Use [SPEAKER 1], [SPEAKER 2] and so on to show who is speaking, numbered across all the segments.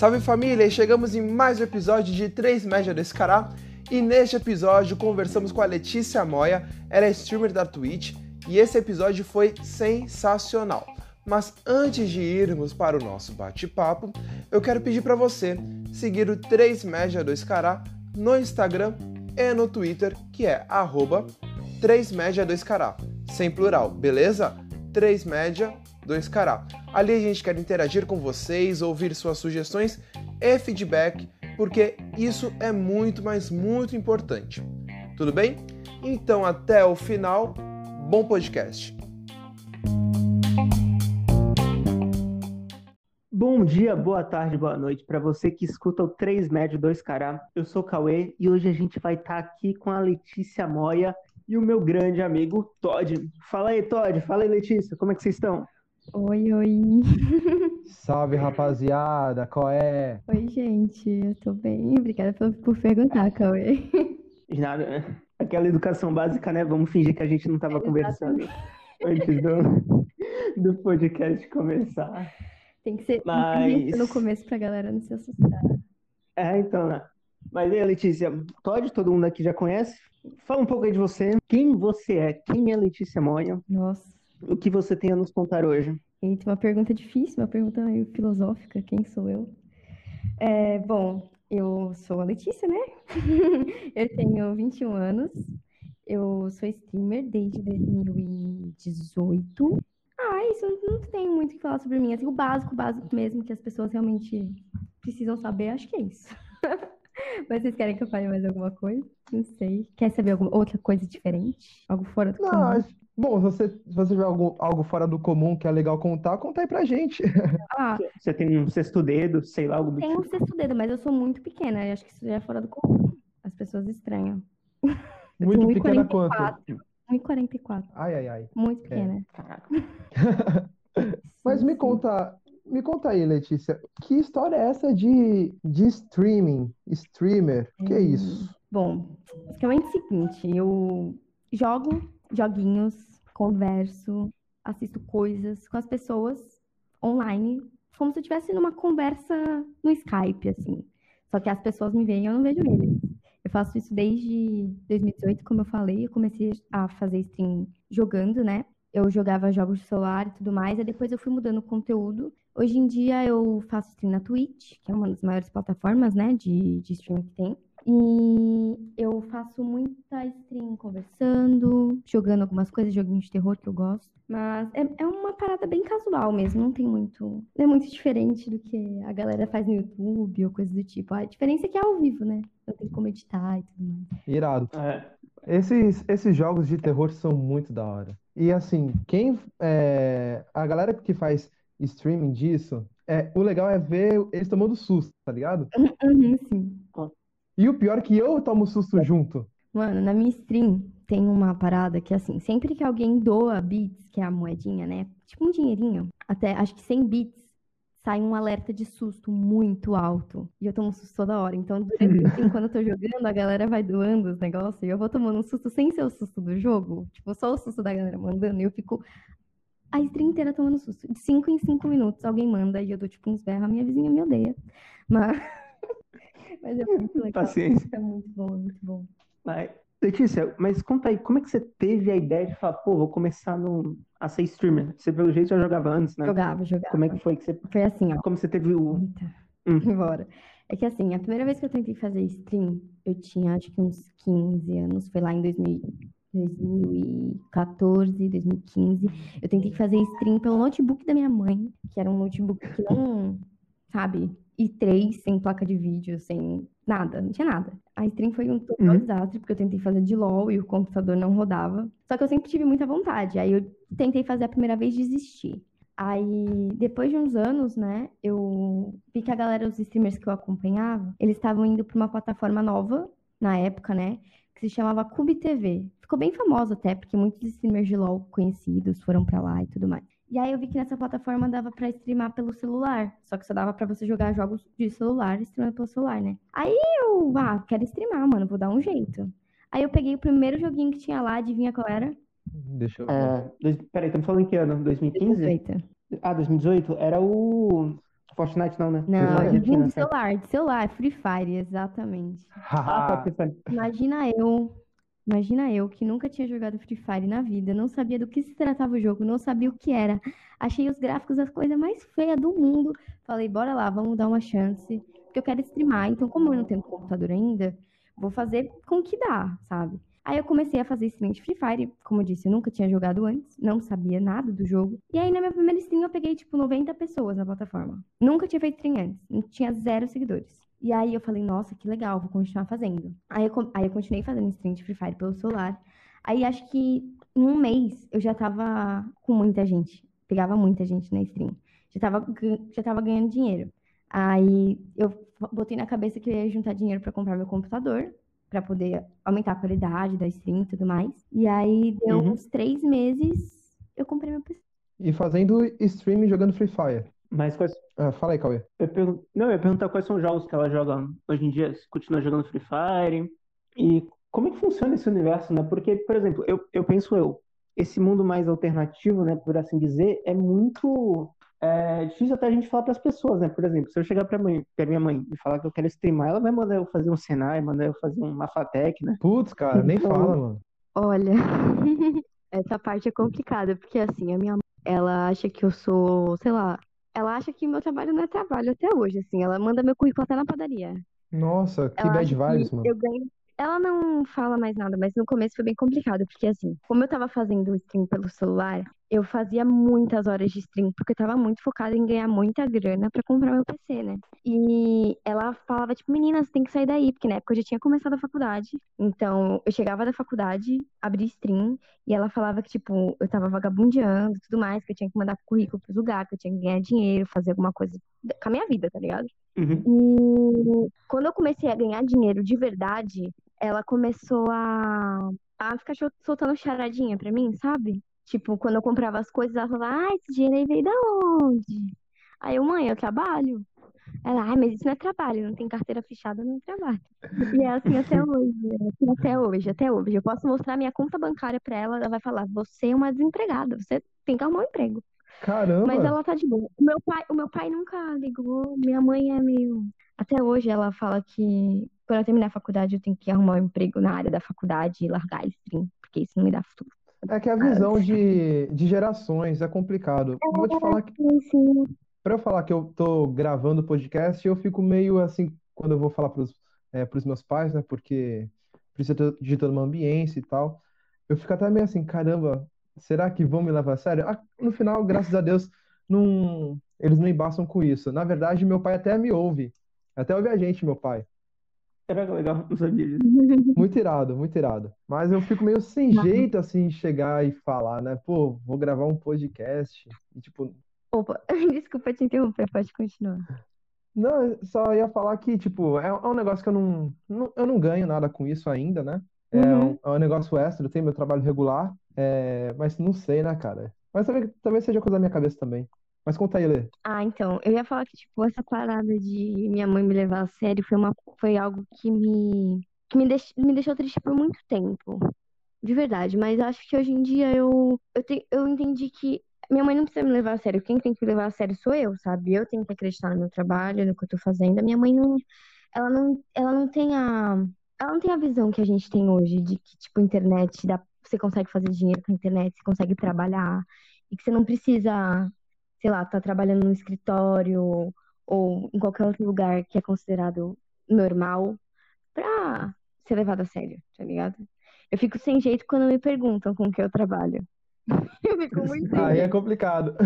[SPEAKER 1] Salve família, chegamos em mais um episódio de 3 Média desse Cará. E neste episódio conversamos com a Letícia Moya, ela é streamer da Twitch, e esse episódio foi sensacional. Mas antes de irmos para o nosso bate-papo, eu quero pedir para você seguir o 3 Média 2 Cará no Instagram e no Twitter, que é arroba 3 Média 2 Cará, sem plural, beleza? 3 Média 2 Cará. Ali a gente quer interagir com vocês, ouvir suas sugestões e feedback, porque isso é muito, mas muito importante. Tudo bem? Então até o final, bom podcast.
[SPEAKER 2] Bom dia, boa tarde, boa noite para você que escuta o 3 Médio 2 Cará. Eu sou o Cauê e hoje a gente vai estar tá aqui com a Letícia Moya e o meu grande amigo Todd. Fala aí, Todd. Fala aí, Letícia. Como é que vocês estão?
[SPEAKER 3] Oi, oi.
[SPEAKER 4] Salve, rapaziada. Qual é?
[SPEAKER 3] Oi, gente. Eu tô bem. Obrigada por, por perguntar, Cauê.
[SPEAKER 2] De nada. Né? Aquela educação básica, né? Vamos fingir que a gente não tava é, conversando antes do, do podcast começar.
[SPEAKER 3] Tem que ser Mas... no começo pra galera não se assustar.
[SPEAKER 2] É, então, né? Mas aí, Letícia, Todd, todo mundo aqui já conhece. Fala um pouco aí de você. Quem você é? Quem é Letícia Moya?
[SPEAKER 3] Nossa.
[SPEAKER 2] O que você tem a nos contar hoje?
[SPEAKER 3] Eita, uma pergunta difícil, uma pergunta meio filosófica. Quem sou eu? É, bom, eu sou a Letícia, né? eu tenho 21 anos. Eu sou streamer desde 2018. Ah, isso não tem muito o que falar sobre mim. Assim, o básico, o básico mesmo, que as pessoas realmente precisam saber, acho que é isso. Mas vocês querem que eu fale mais alguma coisa? Não sei. Quer saber alguma outra coisa diferente? Algo fora do
[SPEAKER 4] não,
[SPEAKER 3] comum?
[SPEAKER 4] Bom, se você, se você tiver algo, algo fora do comum que é legal contar, conta aí pra gente.
[SPEAKER 2] Ah, você tem um sexto dedo, sei lá, algo do
[SPEAKER 3] Tem um tipo. sexto dedo, mas eu sou muito pequena. Eu acho que isso já é fora do comum. As pessoas estranham.
[SPEAKER 4] Muito pequena 44.
[SPEAKER 3] quanto? 1,44.
[SPEAKER 4] Ai, ai, ai.
[SPEAKER 3] Muito pequena.
[SPEAKER 4] É. mas me conta, me conta aí, Letícia, que história é essa de, de streaming, streamer? Que é hum, isso?
[SPEAKER 3] Bom, basicamente é o seguinte, eu jogo joguinhos, converso, assisto coisas com as pessoas online, como se eu estivesse numa conversa no Skype, assim. Só que as pessoas me veem e eu não vejo eles. Eu faço isso desde 2018, como eu falei, eu comecei a fazer stream jogando, né? Eu jogava jogos de celular e tudo mais, e depois eu fui mudando o conteúdo. Hoje em dia eu faço stream na Twitch, que é uma das maiores plataformas, né, de, de stream que tem. E eu faço muita stream conversando, jogando algumas coisas, joguinhos de terror que eu gosto. Mas é, é uma parada bem casual mesmo, não tem muito. Não é muito diferente do que a galera faz no YouTube ou coisa do tipo. A diferença é que é ao vivo, né? Então tem como editar e tudo mais.
[SPEAKER 4] Irado. É. Esses, esses jogos de terror são muito da hora. E assim, quem. É, a galera que faz streaming disso, é, o legal é ver eles tomando susto, tá ligado?
[SPEAKER 3] Uhum, sim.
[SPEAKER 4] E o pior é que eu tomo susto junto.
[SPEAKER 3] Mano, na minha stream tem uma parada que, assim, sempre que alguém doa bits, que é a moedinha, né? Tipo um dinheirinho, até acho que 100 bits, sai um alerta de susto muito alto. E eu tomo um susto toda hora. Então, assim, quando eu tô jogando, a galera vai doando os negócios e eu vou tomando um susto sem ser o susto do jogo. Tipo, só o susto da galera mandando. E eu fico a stream inteira tomando susto. De 5 em 5 minutos alguém manda e eu dou tipo uns berros. A minha vizinha me odeia. Mas. Mas é muito legal.
[SPEAKER 2] Paciência.
[SPEAKER 3] É muito bom, é muito bom.
[SPEAKER 2] Mas, Letícia, mas conta aí, como é que você teve a ideia de falar, pô, vou começar no, a ser streamer? Você, pelo jeito, já jogava antes, né?
[SPEAKER 3] Jogava, jogava.
[SPEAKER 2] Como é que foi que você...
[SPEAKER 3] Foi assim, ó.
[SPEAKER 2] Como você teve o...
[SPEAKER 3] Eita. Hum. Bora. É que assim, a primeira vez que eu tentei fazer stream, eu tinha acho que uns 15 anos, foi lá em 2000, 2014, 2015. Eu tentei fazer stream pelo notebook da minha mãe, que era um notebook que não, sabe, e três sem placa de vídeo, sem nada, não tinha nada. A stream foi um total uhum. desastre, porque eu tentei fazer de LOL e o computador não rodava. Só que eu sempre tive muita vontade. Aí eu tentei fazer a primeira vez desistir. Aí, depois de uns anos, né, eu vi que a galera, os streamers que eu acompanhava, eles estavam indo para uma plataforma nova, na época, né, que se chamava Cube TV. Ficou bem famosa até, porque muitos streamers de LoL conhecidos foram para lá e tudo mais. E aí eu vi que nessa plataforma dava para streamar pelo celular. Só que só dava para você jogar jogos de celular streamando pelo celular, né? Aí eu, ah, quero streamar, mano, vou dar um jeito. Aí eu peguei o primeiro joguinho que tinha lá, adivinha qual era?
[SPEAKER 4] Deixa eu
[SPEAKER 2] ver. É, dois, peraí, estamos falando em que ano? 2015?
[SPEAKER 3] 2018.
[SPEAKER 2] Ah, 2018? Era o Fortnite, não, né?
[SPEAKER 5] Não, joguinho
[SPEAKER 2] tinha,
[SPEAKER 5] de celular, de celular, Free Fire, exatamente.
[SPEAKER 2] Ah, tá.
[SPEAKER 5] Imagina eu, imagina eu que nunca tinha jogado Free Fire na vida, não sabia do que se tratava o jogo, não sabia o que era. Achei os gráficos as coisas mais feias do mundo. Falei, bora lá, vamos dar uma chance, porque eu quero streamar. Então, como eu não tenho computador ainda, vou fazer com o que dá, sabe? Aí eu comecei a fazer stream de Free Fire, como eu disse, eu nunca tinha jogado antes, não sabia nada do jogo. E aí na minha primeira stream eu peguei tipo 90 pessoas na plataforma. Nunca tinha feito stream antes, não tinha zero seguidores. E aí eu falei, nossa, que legal, vou continuar fazendo. Aí eu, aí eu continuei fazendo stream de Free Fire pelo celular. Aí acho que em um mês eu já tava com muita gente. Pegava muita gente na stream. Já tava, já tava ganhando dinheiro. Aí eu botei na cabeça que eu ia juntar dinheiro pra comprar meu computador, pra poder aumentar a qualidade da stream e tudo mais. E aí deu
[SPEAKER 2] Uhum.
[SPEAKER 5] uns três meses, eu comprei meu PC.
[SPEAKER 1] E fazendo streaming jogando Free Fire.
[SPEAKER 2] Mas quais.
[SPEAKER 1] Ah, fala aí, Cauê.
[SPEAKER 2] Eu pergun- Não, eu ia perguntar quais são os jogos que ela joga hoje em dia. Se continua jogando Free Fire. E como é que funciona esse universo, né? Porque, por exemplo, eu, eu penso eu, esse mundo mais alternativo, né, por assim dizer, é muito é, difícil até a gente falar para as pessoas, né? Por exemplo, se eu chegar para mãe, pra minha mãe e falar que eu quero streamar, ela vai mandar eu fazer um Senai, mandar eu fazer um Mafatec, né?
[SPEAKER 1] Putz, cara, nem
[SPEAKER 2] Então-
[SPEAKER 1] fala, mano.
[SPEAKER 3] Olha, essa parte é complicada, porque assim, a minha mãe, ela acha que eu sou, sei lá, ela acha que meu trabalho não é trabalho até hoje, assim, ela manda meu currículo até na padaria.
[SPEAKER 1] Nossa, que
[SPEAKER 3] Ela
[SPEAKER 1] bad vibes, mano.
[SPEAKER 3] eu ganho. Ela não fala mais nada, mas no começo foi bem complicado, porque assim, como eu tava fazendo o stream pelo celular, eu fazia muitas horas de stream, porque eu tava muito focada em ganhar muita grana pra comprar meu PC, né? E ela falava, tipo, menina, você tem que sair daí, porque na época eu já tinha começado a faculdade. Então, eu chegava da faculdade, abria stream, e ela falava que, tipo, eu tava vagabundeando e tudo mais, que eu tinha que mandar currículo pros lugares, que eu tinha que ganhar dinheiro, fazer alguma coisa com a minha vida, tá ligado?
[SPEAKER 2] Uhum.
[SPEAKER 3] E quando eu comecei a ganhar dinheiro de verdade, ela começou a, a ficar soltando charadinha pra mim, sabe? Tipo, quando eu comprava as coisas, ela falava, ah, esse dinheiro aí veio da onde? Aí eu, mãe, eu trabalho. Ela, ai, mas isso não é trabalho, não tem carteira fechada, não é trabalho. E é assim até hoje, é assim até hoje, até hoje. Eu posso mostrar minha conta bancária pra ela, ela vai falar, você é uma desempregada, você tem que arrumar um emprego.
[SPEAKER 1] Caramba.
[SPEAKER 3] Mas ela tá de boa. O meu pai, o meu pai nunca ligou. Minha mãe é meio. Até hoje ela fala que quando eu terminar a faculdade eu tenho que arrumar um emprego na área da faculdade e largar a stream, porque isso não me dá futuro.
[SPEAKER 1] É que a visão de, de gerações é complicado. Vou te falar que, pra eu falar que eu tô gravando podcast, eu fico meio assim, quando eu vou falar pros, é, pros meus pais, né? Porque precisa de toda uma ambiência e tal. Eu fico até meio assim, caramba, será que vão me levar a sério? Ah, no final, graças a Deus, não, eles não embaçam com isso. Na verdade, meu pai até me ouve. Até ouve a gente, meu pai.
[SPEAKER 2] Era legal, não sabia disso.
[SPEAKER 1] Muito irado, muito irado. Mas eu fico meio sem jeito, assim, de chegar e falar, né? Pô, vou gravar um podcast. E, tipo,
[SPEAKER 3] Opa, desculpa te interromper, pode continuar.
[SPEAKER 1] não, só ia falar que, tipo, é, é um negócio que eu não, não- eu não ganho nada com isso ainda, né? É
[SPEAKER 3] Uhum.
[SPEAKER 1] um, é um negócio extra, eu tenho meu trabalho regular, é, mas não sei, né, cara? Mas talvez, talvez seja coisa da minha cabeça também. Mas conta aí, Lê.
[SPEAKER 3] Ah, então, eu ia falar que, tipo, essa parada de minha mãe me levar a sério foi uma, foi algo que me, que me, deix, me deixou triste por muito tempo. De verdade, mas acho que hoje em dia eu, eu, te, eu entendi que minha mãe não precisa me levar a sério. Quem tem que levar a sério sou eu, sabe? Eu tenho que acreditar no meu trabalho, no que eu tô fazendo. A minha mãe não, ela não, ela não tem a, ela não tem a visão que a gente tem hoje de que, tipo, internet dá, você consegue fazer dinheiro com a internet, você consegue trabalhar e que você não precisa sei lá, tá trabalhando num escritório ou em qualquer outro lugar que é considerado normal pra ser levado a sério, tá ligado? Eu fico sem jeito quando me perguntam com que eu trabalho. Eu fico muito
[SPEAKER 1] Aí é complicado.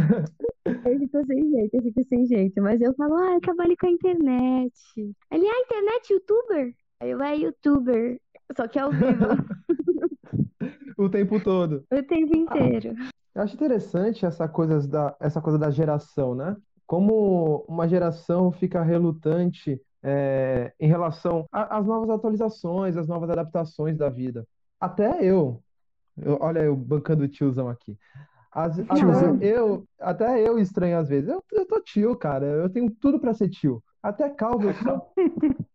[SPEAKER 3] Eu fico sem jeito, eu fico sem jeito. Mas eu falo, ah, eu trabalho com a internet. Ele, ah, internet, youtuber? Aí eu, é youtuber. Só que ao vivo,
[SPEAKER 1] O tempo todo.
[SPEAKER 3] o tempo inteiro.
[SPEAKER 1] Eu acho interessante essa coisa da, essa coisa da geração, né? Como uma geração fica relutante é, em relação às novas atualizações, às novas adaptações da vida. Até eu, eu- olha eu bancando o tiozão aqui. As- até
[SPEAKER 2] Tiozão.
[SPEAKER 1] eu, até eu estranho às vezes. Eu, eu tô tio, cara. Eu tenho tudo pra ser tio. Até calvo eu sou.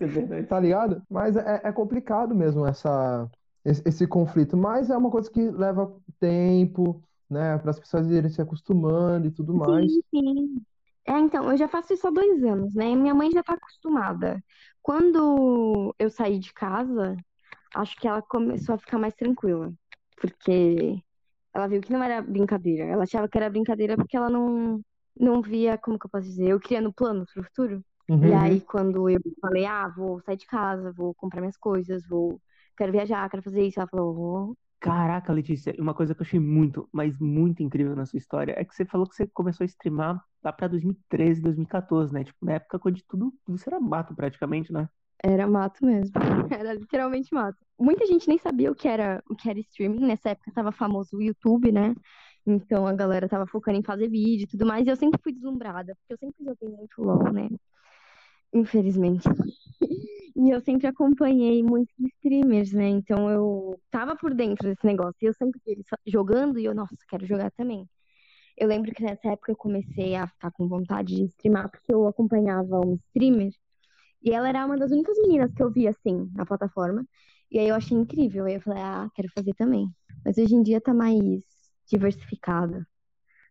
[SPEAKER 2] É.
[SPEAKER 1] Tá ligado? Mas é, é complicado mesmo essa, esse, esse conflito. Mas é uma coisa que leva tempo, né? Para as pessoas irem se acostumando e tudo mais.
[SPEAKER 3] Sim, sim. É, então, eu já faço isso há dois anos, né? E minha mãe já tá acostumada. Quando eu saí de casa, acho que ela começou a ficar mais tranquila, porque ela viu que não era brincadeira. Ela achava que era brincadeira porque ela não, não via, como que eu posso dizer, eu criando planos pro futuro. E
[SPEAKER 1] Uhum.
[SPEAKER 3] aí, quando eu falei, ah, vou sair de casa, vou comprar minhas coisas, vou, quero viajar, quero fazer isso, ela falou,
[SPEAKER 2] Caraca, Letícia, uma coisa que eu achei muito, mas muito incrível na sua história é que você falou que você começou a streamar lá pra 2013, 2014, né? Tipo, na época onde tudo, tudo isso era mato praticamente, né?
[SPEAKER 3] Era mato mesmo. Era literalmente mato. Muita gente nem sabia o que era, o que era streaming. Nessa época tava famoso o YouTube, né? Então a galera tava focando em fazer vídeo e tudo mais. E eu sempre fui deslumbrada, porque eu sempre joguei muito LOL, né? Infelizmente. E eu sempre acompanhei muitos streamers, né? Então eu tava por dentro desse negócio. E eu sempre vi eles jogando e eu, nossa, quero jogar também. Eu lembro que nessa época eu comecei a ficar com vontade de streamar, porque eu acompanhava um streamer. E ela era uma das únicas meninas que eu via, assim, na plataforma. E aí eu achei incrível. Aí eu falei, ah, quero fazer também. Mas hoje em dia tá mais diversificada.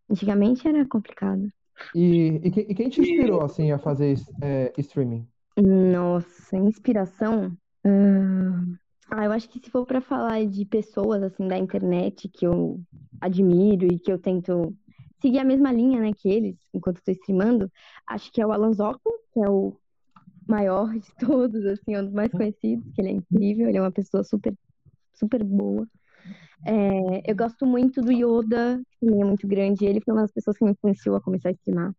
[SPEAKER 3] Antigamente era complicado.
[SPEAKER 1] E, e, e quem te inspirou, assim, a fazer é, streaming?
[SPEAKER 3] Nossa, inspiração. Ah, ah, eu acho que se for pra falar de pessoas, assim, da internet que eu admiro e que eu tento seguir a mesma linha, né, que eles, enquanto tô streamando, acho que é o Alan Zocco, que é o maior de todos, assim, é um dos mais conhecidos, que ele é incrível, ele é uma pessoa super, super boa. É, eu gosto muito do Yoda, que também é muito grande, ele foi uma das pessoas que me influenciou a começar a streamar,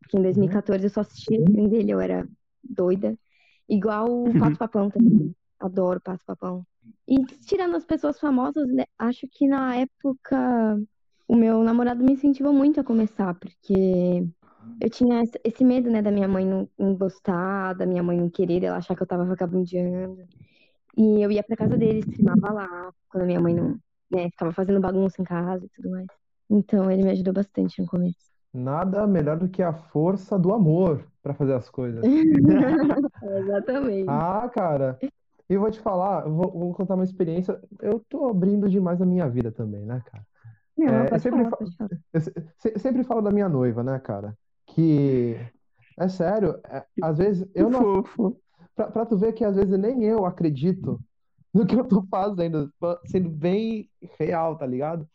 [SPEAKER 3] porque em 2014 eu só assistia o stream dele, eu era doida, igual o Pato Papão também, adoro Pato Papão. E tirando as pessoas famosas, né, acho que na época o meu namorado me incentivou muito a começar, porque eu tinha esse- esse medo, né, da minha mãe não, não gostar, da minha mãe não querer, ela achar que eu tava vagabundeando. E eu ia pra casa dele, streamava lá, quando a minha mãe não, né, ficava fazendo bagunça em casa e tudo mais. Então ele me ajudou bastante no começo.
[SPEAKER 1] Nada melhor do que a força do amor para fazer as coisas.
[SPEAKER 3] Exatamente.
[SPEAKER 1] Ah, cara, eu vou te falar, vou, vou contar uma experiência. Eu tô abrindo demais a minha vida também, né, cara?
[SPEAKER 3] Não,
[SPEAKER 1] É, eu
[SPEAKER 3] pode
[SPEAKER 1] sempre
[SPEAKER 3] falar,
[SPEAKER 1] fa-. Eu se- se- sempre falo da minha noiva, né, cara? Que é sério, é, às vezes eu não,
[SPEAKER 2] Fofo.
[SPEAKER 1] Pra, tu ver que às vezes nem eu acredito no que eu tô fazendo, sendo bem real, tá ligado?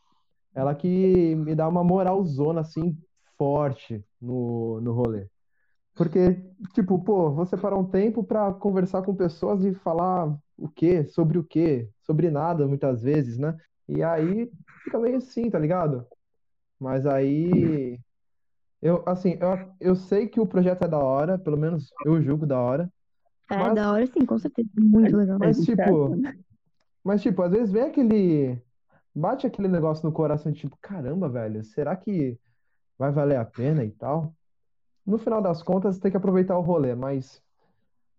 [SPEAKER 1] Ela que me dá uma moralzona assim forte no, no rolê. Porque, tipo, pô, vou separar um tempo pra conversar com pessoas e falar o quê? Sobre o quê? Sobre nada, muitas vezes, né? E aí fica meio assim, tá ligado? Mas aí, eu, assim, eu, eu sei que o projeto é da hora, pelo menos eu julgo da hora,
[SPEAKER 3] É
[SPEAKER 1] mas,
[SPEAKER 3] da hora sim, com certeza. Muito legal.
[SPEAKER 1] mas tipo, mas tipo, às vezes vem aquele, bate aquele negócio no coração, tipo, caramba, velho, será que vai valer a pena e tal? No final das contas, tem que aproveitar o rolê, mas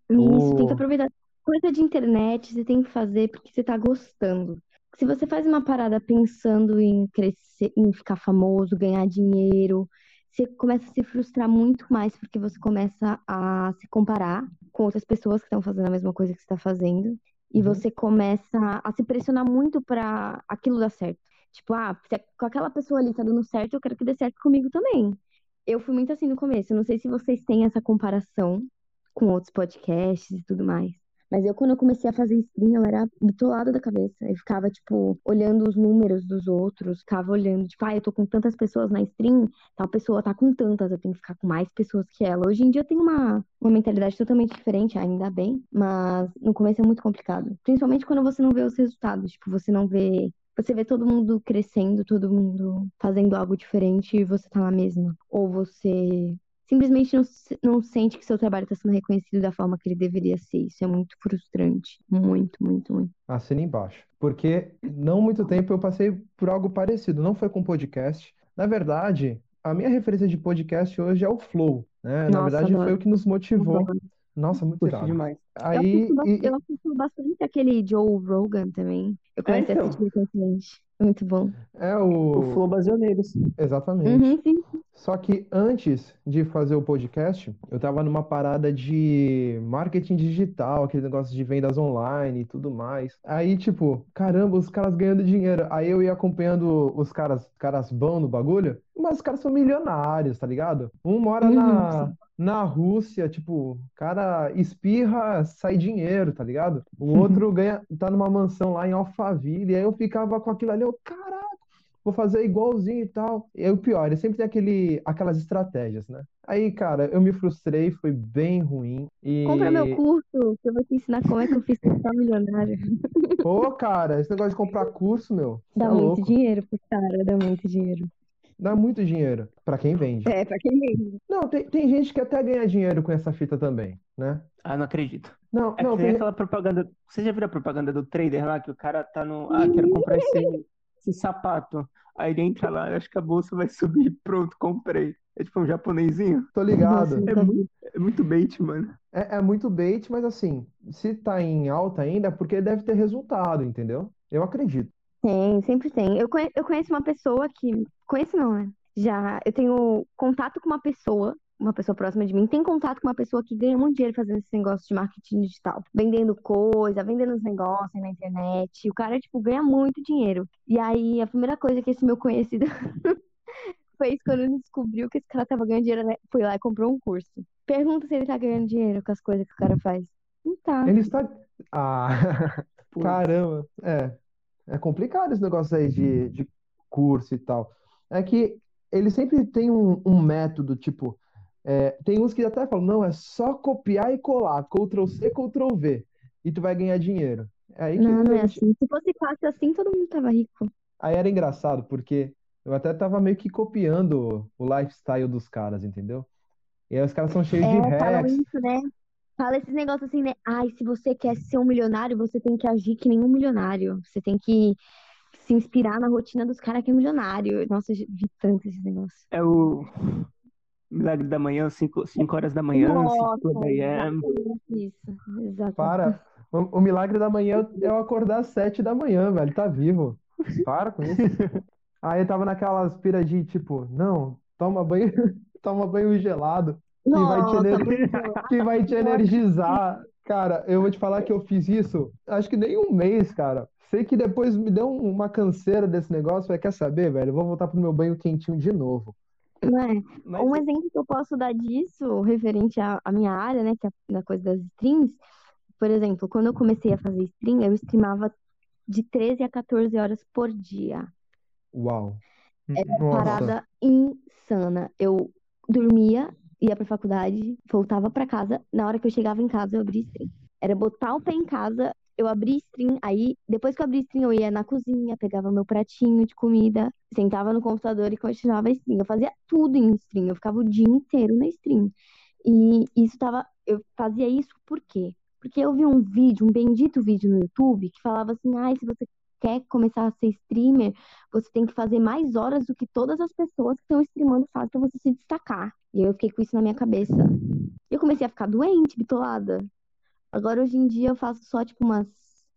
[SPEAKER 3] Isso, tem que
[SPEAKER 1] o,
[SPEAKER 3] aproveitar. Coisa de internet, você tem que fazer porque você tá gostando. Se você faz uma parada pensando em crescer, em ficar famoso, ganhar dinheiro, você começa a se frustrar muito mais porque você começa a se comparar com outras pessoas que estão fazendo a mesma coisa que você está fazendo. E
[SPEAKER 1] Uhum.
[SPEAKER 3] você começa a se pressionar muito pra aquilo dar certo. Tipo, ah, se com aquela pessoa ali tá dando certo, eu quero que dê certo comigo também. Eu fui muito assim no começo. Eu não sei se vocês têm essa comparação com outros podcasts e tudo mais. Mas eu, quando eu comecei a fazer stream, eu era bitolada da cabeça. Eu ficava, tipo, olhando os números dos outros, ficava olhando, tipo, ah, eu tô com tantas pessoas na stream, tal pessoa tá com tantas, eu tenho que ficar com mais pessoas que ela. Hoje em dia eu tenho uma, uma mentalidade totalmente diferente, ainda bem, mas no começo é muito complicado. Principalmente quando você não vê os resultados, tipo, você não vê. Você vê todo mundo crescendo, todo mundo fazendo algo diferente e você tá na mesma. Ou você simplesmente não, não sente que seu trabalho está sendo reconhecido da forma que ele deveria ser. Isso é muito frustrante. Muito, muito, muito.
[SPEAKER 1] assina embaixo. Porque não muito tempo eu passei por algo parecido, não foi com podcast. Na verdade, a minha referência de podcast hoje é o Flow, né? Na
[SPEAKER 3] Nossa,
[SPEAKER 1] verdade, foi
[SPEAKER 3] adoro.
[SPEAKER 1] o que nos motivou
[SPEAKER 3] Adoro.
[SPEAKER 1] Nossa, muito irado.
[SPEAKER 2] demais.
[SPEAKER 3] Eu
[SPEAKER 1] Aí,
[SPEAKER 3] assisto, bas-
[SPEAKER 1] e-
[SPEAKER 3] eu assisto bastante aquele Joe Rogan também. Eu comecei a
[SPEAKER 2] então.
[SPEAKER 3] assistir recentemente. Muito bom.
[SPEAKER 1] é
[SPEAKER 2] O
[SPEAKER 1] o.
[SPEAKER 2] Flow Basioneiros.
[SPEAKER 1] Exatamente.
[SPEAKER 3] Uhum, sim.
[SPEAKER 1] Só que antes de fazer o podcast, eu tava numa parada de marketing digital, aquele negócio de vendas online e tudo mais. Aí, tipo, caramba, os caras ganhando dinheiro. Aí eu ia acompanhando os caras, caras bons no bagulho, mas os caras são milionários, tá ligado? Um mora
[SPEAKER 3] Uhum,
[SPEAKER 1] na, na Rússia, tipo, o cara espirra, sai dinheiro, tá ligado? O outro ganha, tá numa mansão lá em Alphaville, e aí eu ficava com aquilo ali, eu, caraca vou fazer igualzinho e tal. E aí, o pior, ele sempre tem aquele, aquelas estratégias, né? Aí, cara, eu me frustrei, foi bem ruim. E,
[SPEAKER 3] Compra meu curso, que eu vou te ensinar como é que eu fiz pra ficar milionário.
[SPEAKER 1] pô, cara, esse negócio de comprar curso, meu,
[SPEAKER 3] Dá
[SPEAKER 1] é
[SPEAKER 3] muito
[SPEAKER 1] louco.
[SPEAKER 3] dinheiro pro cara, dá muito dinheiro.
[SPEAKER 1] Dá muito dinheiro pra quem vende.
[SPEAKER 3] É, pra quem vende.
[SPEAKER 1] Não, tem, tem gente que até ganha dinheiro com essa fita também, né?
[SPEAKER 2] Ah, não acredito.
[SPEAKER 1] Não,
[SPEAKER 2] É
[SPEAKER 1] não,
[SPEAKER 2] que nem
[SPEAKER 1] tem.
[SPEAKER 2] aquela propaganda. Você já viu a propaganda do trader lá que o cara tá no. Ah, quero comprar esse, esse sapato. Aí ele entra lá, acho que a bolsa vai subir. Pronto, comprei. É tipo um japonesinho.
[SPEAKER 1] Tô ligado.
[SPEAKER 3] Nossa,
[SPEAKER 2] É muito, é muito bait, mano.
[SPEAKER 1] É, é muito bait, mas assim, se tá em alta ainda, é porque deve ter resultado, entendeu? Eu acredito.
[SPEAKER 3] Tem, sempre tem. Eu conhe- eu conheço uma pessoa que. Conheço não, né? Já. Eu tenho contato com uma pessoa, uma pessoa próxima de mim, tem contato com uma pessoa que ganha muito dinheiro fazendo esse negócio de marketing digital. Vendendo coisa, vendendo os negócios na internet. O cara, tipo, ganha muito dinheiro. E aí, a primeira coisa que esse meu conhecido fez quando ele descobriu que esse cara tava ganhando dinheiro, né? Foi lá e comprou um curso. Pergunta se ele tá ganhando dinheiro com as coisas que o cara faz. Não tá.
[SPEAKER 1] Ele está. Ah, caramba. É. É complicado esse negócio aí de, de curso e tal. É que ele sempre tem um, um método, tipo. é, tem uns que até falam, não, é só copiar e colar, Ctrl C, Ctrl V, e tu vai ganhar dinheiro. É aí que
[SPEAKER 3] Não, não é assim. Se fosse fácil assim, todo mundo tava rico.
[SPEAKER 1] Aí era engraçado, porque eu até tava meio que copiando o lifestyle dos caras, entendeu? E aí os caras são cheios de
[SPEAKER 3] É, falam
[SPEAKER 1] hacks.
[SPEAKER 3] isso, né? Fala esses negócios assim, né? Ai, se você quer ser um milionário, você tem que agir que nem um milionário. Você tem que se inspirar na rotina dos caras que é milionário. Nossa, vi tanto esses negócios.
[SPEAKER 2] É o Milagre da Manhã, 5 horas da manhã, 5
[SPEAKER 3] Nossa,
[SPEAKER 2] da manhã.
[SPEAKER 3] exatamente isso. Exatamente.
[SPEAKER 1] Para. O, o milagre da manhã é eu acordar às sete da manhã, velho. Tá vivo. Para com isso. Aí eu tava naquelas pira de tipo, não, toma banho, toma banho gelado, que vai te,
[SPEAKER 3] Nossa,
[SPEAKER 1] ener-
[SPEAKER 3] muito
[SPEAKER 1] que vai te energizar. Cara, eu vou te falar que eu fiz isso, acho que nem um mês, cara. Sei que depois me deu uma canseira desse negócio, mas quer saber, velho? Eu vou voltar pro meu banho quentinho de novo.
[SPEAKER 3] É?
[SPEAKER 2] Mas
[SPEAKER 3] Um exemplo que eu posso dar disso, referente à, à minha área, né, que é na coisa das streams, por exemplo, quando eu comecei a fazer stream, eu streamava de 13 a 14 horas por dia.
[SPEAKER 1] Uau.
[SPEAKER 3] Era
[SPEAKER 1] Nossa.
[SPEAKER 3] parada insana. Eu dormia, ia pra faculdade, voltava pra casa. Na hora que eu chegava em casa, eu abria stream. Era botar o pé em casa, eu abria stream. Aí, depois que eu abria stream, eu ia na cozinha, pegava meu pratinho de comida, sentava no computador e continuava stream. Eu fazia tudo em stream. Eu ficava o dia inteiro na stream. E isso tava. Eu fazia isso por quê? Porque eu vi um vídeo, um bendito vídeo no YouTube, que falava assim: ai, se você quer começar a ser streamer, você tem que fazer mais horas do que todas as pessoas que estão streamando fazem pra você se destacar. E eu fiquei com isso na minha cabeça. Eu comecei a ficar doente, bitolada. Agora, hoje em dia, eu faço só, tipo, umas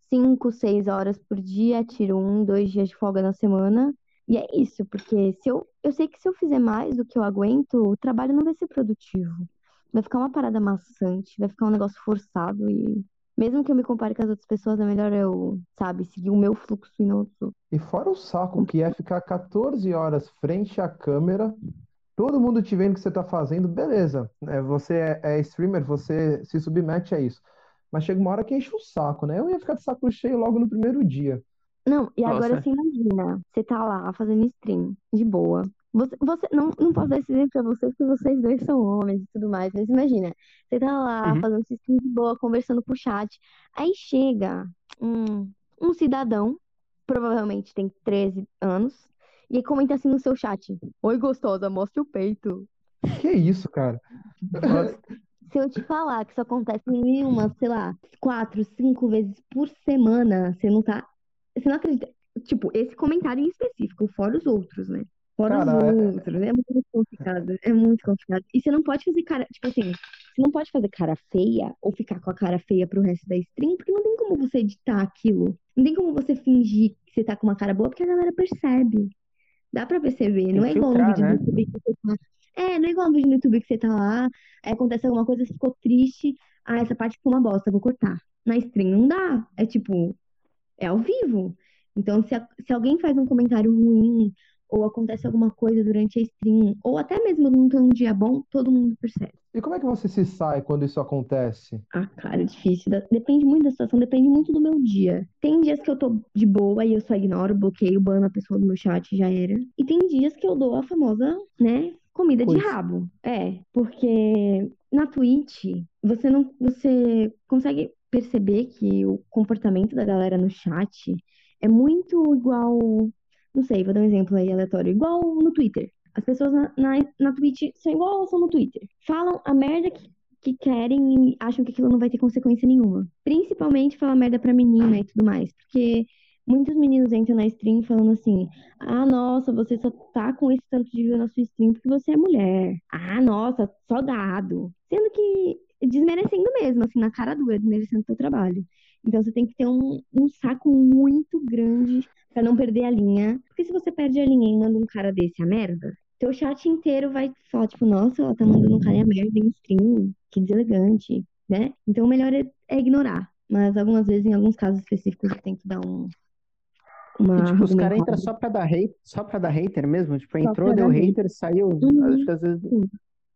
[SPEAKER 3] 5, 6 horas por dia, tiro um, dois dias de folga na semana. E é isso, porque se eu, eu sei que se eu fizer mais do que eu aguento, o trabalho não vai ser produtivo. Vai ficar uma parada maçante, vai ficar um negócio forçado e mesmo que eu me compare com as outras pessoas, é melhor eu, sabe, seguir o meu fluxo e não o
[SPEAKER 1] E fora o saco que é ficar 14 horas frente à câmera, todo mundo te vendo o que você tá fazendo, beleza. né? Você é, é streamer, você se submete a isso. Mas chega uma hora que enche o saco, né? Eu ia ficar de saco cheio logo no primeiro dia.
[SPEAKER 3] Não, e agora
[SPEAKER 2] Nossa.
[SPEAKER 3] você imagina, você tá lá fazendo stream, de boa. Você, você não, não posso dar esse exemplo pra vocês, porque vocês dois são homens e tudo mais, mas imagina, você tá lá
[SPEAKER 2] Uhum.
[SPEAKER 3] fazendo stream de boa, conversando com o chat. Aí chega um, um cidadão, provavelmente tem 13 anos, e aí comenta assim no seu chat: Oi, gostosa, mostre o peito.
[SPEAKER 1] Que isso, cara?
[SPEAKER 3] Se eu te falar que isso acontece em umas, sei lá, quatro, cinco vezes por semana, você não tá. Você não acredita. Tipo, esse comentário em específico, fora os outros, né? Fora os
[SPEAKER 1] Cara, é-
[SPEAKER 3] outros. É muito complicado. É muito complicado. E você não pode fazer cara, tipo assim, você não pode fazer cara feia ou ficar com a cara feia pro resto da stream, porque não tem como você editar aquilo. Não tem como você fingir que você tá com uma cara boa, porque a galera percebe. Dá pra perceber.
[SPEAKER 2] Tem
[SPEAKER 3] Não é igual um vídeo no
[SPEAKER 2] né?
[SPEAKER 3] YouTube que você tá. É, não é igual um vídeo no YouTube que você tá lá, aí acontece alguma coisa, você ficou triste. Ah, essa parte ficou uma bosta, vou cortar. Na stream não dá. É tipo, é ao vivo. Então, se, a- se alguém faz um comentário ruim, ou acontece alguma coisa durante a stream, ou até mesmo não tem um dia bom, todo mundo percebe.
[SPEAKER 1] E como é que você se sai quando isso acontece?
[SPEAKER 3] Ah, cara, é difícil. Depende muito da situação, depende muito do meu dia. Tem dias que eu tô de boa e eu só ignoro, bloqueio, bano a pessoa do meu chat já era. E tem dias que eu dou a famosa, né, comida de
[SPEAKER 1] Coice.
[SPEAKER 3] rabo. É, porque na Twitch, você não, você consegue perceber que o comportamento da galera no chat é muito igual, não sei, vou dar um exemplo aí aleatório, igual no Twitter. As pessoas na, na, na Twitch são igual elas são no Twitter. Falam a merda que que querem e acham que aquilo não vai ter consequência nenhuma. Principalmente falar merda pra menina e tudo mais. Porque muitos meninos entram na stream falando assim: ah, nossa, você só tá com esse tanto de view na sua stream porque você é mulher. Ah, nossa, só gado. Sendo que desmerecendo mesmo, assim, na cara dura, desmerecendo o seu trabalho. Então você tem que ter um, um saco muito grande pra não perder a linha. Porque se você perde a linha e manda um cara desse a merda, teu chat inteiro vai falar, tipo, nossa, ela tá mandando um cara a merda em stream, que deselegante, né? Então o melhor é, é ignorar. Mas algumas vezes, em alguns casos específicos, eu tenho que dar um, uma
[SPEAKER 2] E, tipo, os caras entram só pra dar hate, só pra dar hater mesmo. Tipo,
[SPEAKER 3] Só
[SPEAKER 2] entrou, deu
[SPEAKER 3] dar hate.
[SPEAKER 2] hater, saiu.
[SPEAKER 3] Uhum.
[SPEAKER 2] Acho que às vezes.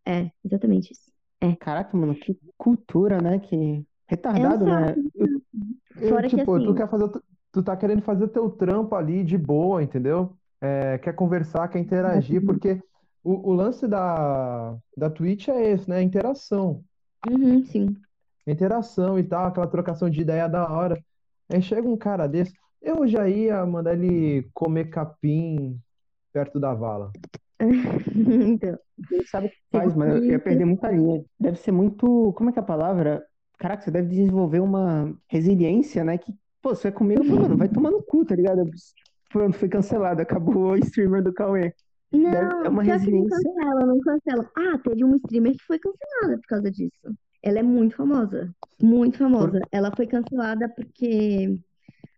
[SPEAKER 3] É, exatamente isso.
[SPEAKER 2] Caraca, mano, que cultura, né? Que
[SPEAKER 3] É um
[SPEAKER 2] retardado, né?
[SPEAKER 3] saco.
[SPEAKER 1] E,
[SPEAKER 3] Fora que
[SPEAKER 1] tipo, tu
[SPEAKER 3] assim,
[SPEAKER 1] quer fazer, tu tá querendo fazer teu trampo ali de boa, entendeu? É, quer conversar, quer interagir, porque o, o lance da, da Twitch é esse, né? Interação.
[SPEAKER 3] uhum, sim.
[SPEAKER 1] Interação e tal, aquela trocação de ideia da hora. Aí chega um cara desse, eu já ia mandar ele comer capim perto da vala.
[SPEAKER 3] Então,
[SPEAKER 2] sabe o que faz, mas eu ia perder muita linha. Deve ser muito. Como é que é a palavra? Caraca, você deve desenvolver uma resiliência, né? Que, pô, você é comigo, mano, vai tomar no cu, tá ligado? Pronto, foi cancelado, acabou o streamer do Cauê.
[SPEAKER 3] não,
[SPEAKER 2] é uma
[SPEAKER 3] que não
[SPEAKER 2] resiliência.
[SPEAKER 3] cancela, não cancela. Ah, teve uma streamer que foi cancelada por causa disso. Ela é muito famosa, muito famosa. Ela foi cancelada porque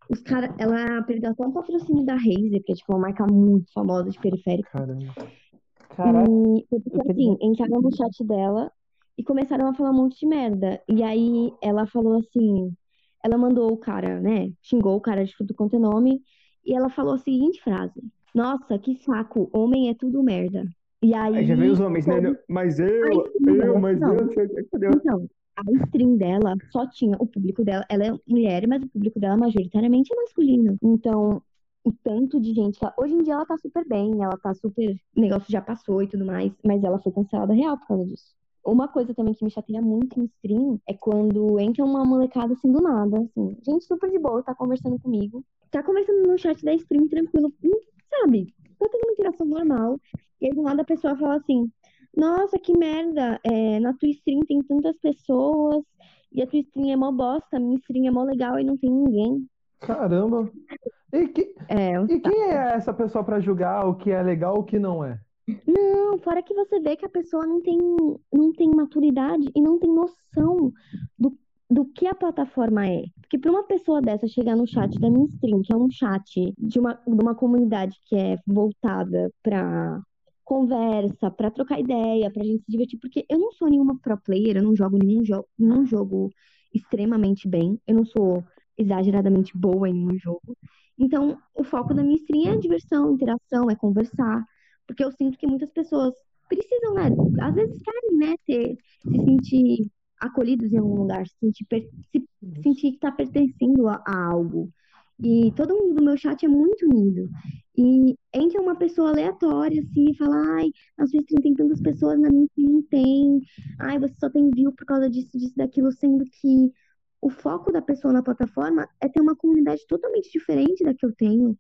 [SPEAKER 3] os caras, ela perdeu até um patrocínio da Razer, que é tipo uma marca muito famosa de periférico.
[SPEAKER 1] Caramba.
[SPEAKER 2] Caraca,
[SPEAKER 3] E porque, assim, entraram no chat dela e começaram a falar um monte de merda. E aí ela falou assim, ela mandou o cara, né? Xingou o cara de tudo quanto é nome. E ela falou a seguinte frase: Nossa, que saco, homem é tudo merda. E aí.
[SPEAKER 2] Aí já veio os homens, né? Mas eu, eu, mas
[SPEAKER 3] não.
[SPEAKER 2] eu?
[SPEAKER 3] Então, a stream dela só tinha o público dela. Ela é mulher, mas o público dela majoritariamente é masculino. Então, o tanto de gente que ela... Hoje em dia ela tá super bem, ela tá super. O negócio já passou e tudo mais, mas ela foi cancelada real por causa disso. Uma coisa também que me chateia muito em stream é quando entra uma molecada assim do nada, assim, gente super de boa, tá conversando comigo, tá conversando no chat da stream tranquilo, hum, sabe? Tá tendo uma interação normal, e aí do nada a pessoa fala assim: Nossa, que merda, é, na tua stream tem tantas pessoas, e a tua stream é mó bosta, a minha stream é mó legal e não tem ninguém.
[SPEAKER 1] Caramba. E, que,
[SPEAKER 3] É,
[SPEAKER 1] e quem é essa pessoa pra julgar o que é legal e o que não é?
[SPEAKER 3] Não, fora que você vê que a pessoa não tem, não tem maturidade e não tem noção do, do que a plataforma é. Porque para uma pessoa dessa chegar no chat da minha stream, que é um chat de uma, de uma comunidade que é voltada para conversa, para trocar ideia, pra gente se divertir, porque eu não sou nenhuma pro player, eu não jogo nenhum, jo nenhum jogo extremamente bem, eu não sou exageradamente boa em nenhum jogo. Então, o foco da minha stream é diversão, interação, é conversar. Porque eu sinto que muitas pessoas precisam, né? Às vezes querem, né? Ter, se sentir acolhidos em algum lugar, se sentir, se sentir que tá pertencendo a, a algo. E todo mundo do meu chat é muito unido. E entra uma pessoa aleatória, assim, e fala, ai, na sua stream tem tantas pessoas, na minha não tem. Ai, você só tem view por causa disso, disso, daquilo, sendo que o foco da pessoa na plataforma é ter uma comunidade totalmente diferente da que eu tenho.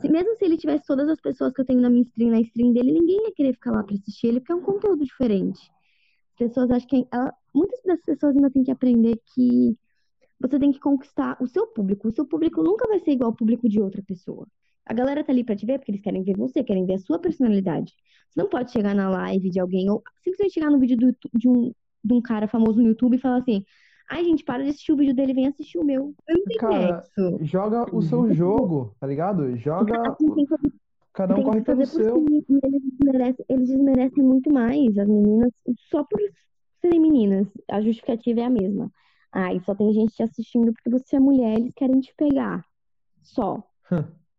[SPEAKER 3] Se- mesmo se ele tivesse todas as pessoas que eu tenho na minha stream, na stream dele, ninguém ia querer ficar lá pra assistir ele, porque é um conteúdo diferente. As pessoas acham que. ela- muitas das pessoas ainda têm que aprender que você tem que conquistar o seu público. O seu público nunca vai ser igual ao público de outra pessoa. A galera tá ali pra te ver porque eles querem ver você, querem ver a sua personalidade. Você não pode chegar na live de alguém ou simplesmente chegar no vídeo do, de, um, de um cara famoso no YouTube e falar assim: ai, gente, para de assistir o vídeo dele, vem assistir o meu. Eu não tenho
[SPEAKER 1] Cara,
[SPEAKER 3] nexo.
[SPEAKER 1] joga o seu jogo, tá ligado? Joga. Cada um corre pelo seu.
[SPEAKER 3] si. E eles desmerecem, eles desmerecem muito mais as meninas só por serem meninas. A justificativa é a mesma. Ai, só tem gente te assistindo porque você é mulher, eles querem te pegar. Só.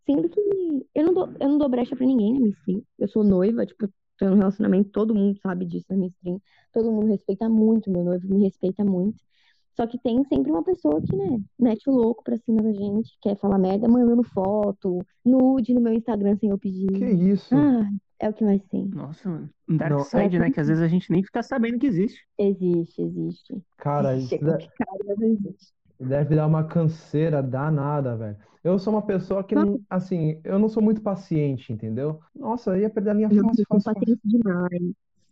[SPEAKER 3] Sendo que eu não dou, eu não dou brecha pra ninguém na minha stream. Eu sou noiva, tipo, tô num relacionamento, todo mundo sabe disso na minha stream. Todo mundo respeita muito meu noivo, me respeita muito. Só que tem sempre uma pessoa que, né, mete o louco pra cima da gente, quer falar merda, mandando foto, nude no meu Instagram sem eu pedir.
[SPEAKER 1] Que isso?
[SPEAKER 3] Ah, é o que mais tem.
[SPEAKER 2] Nossa, mano. Um dark
[SPEAKER 1] Não.
[SPEAKER 2] side, né? Que às vezes a gente nem fica sabendo que existe.
[SPEAKER 3] Existe, existe.
[SPEAKER 1] Cara,
[SPEAKER 3] Existe, é
[SPEAKER 1] isso
[SPEAKER 3] complicado, mas existe.
[SPEAKER 1] deve dar uma canseira danada, velho. Eu sou uma pessoa que, não, assim, eu não sou muito paciente, entendeu? Nossa, eu ia perder a linha
[SPEAKER 3] Eu
[SPEAKER 1] fácil, fácil.
[SPEAKER 3] paciente demais.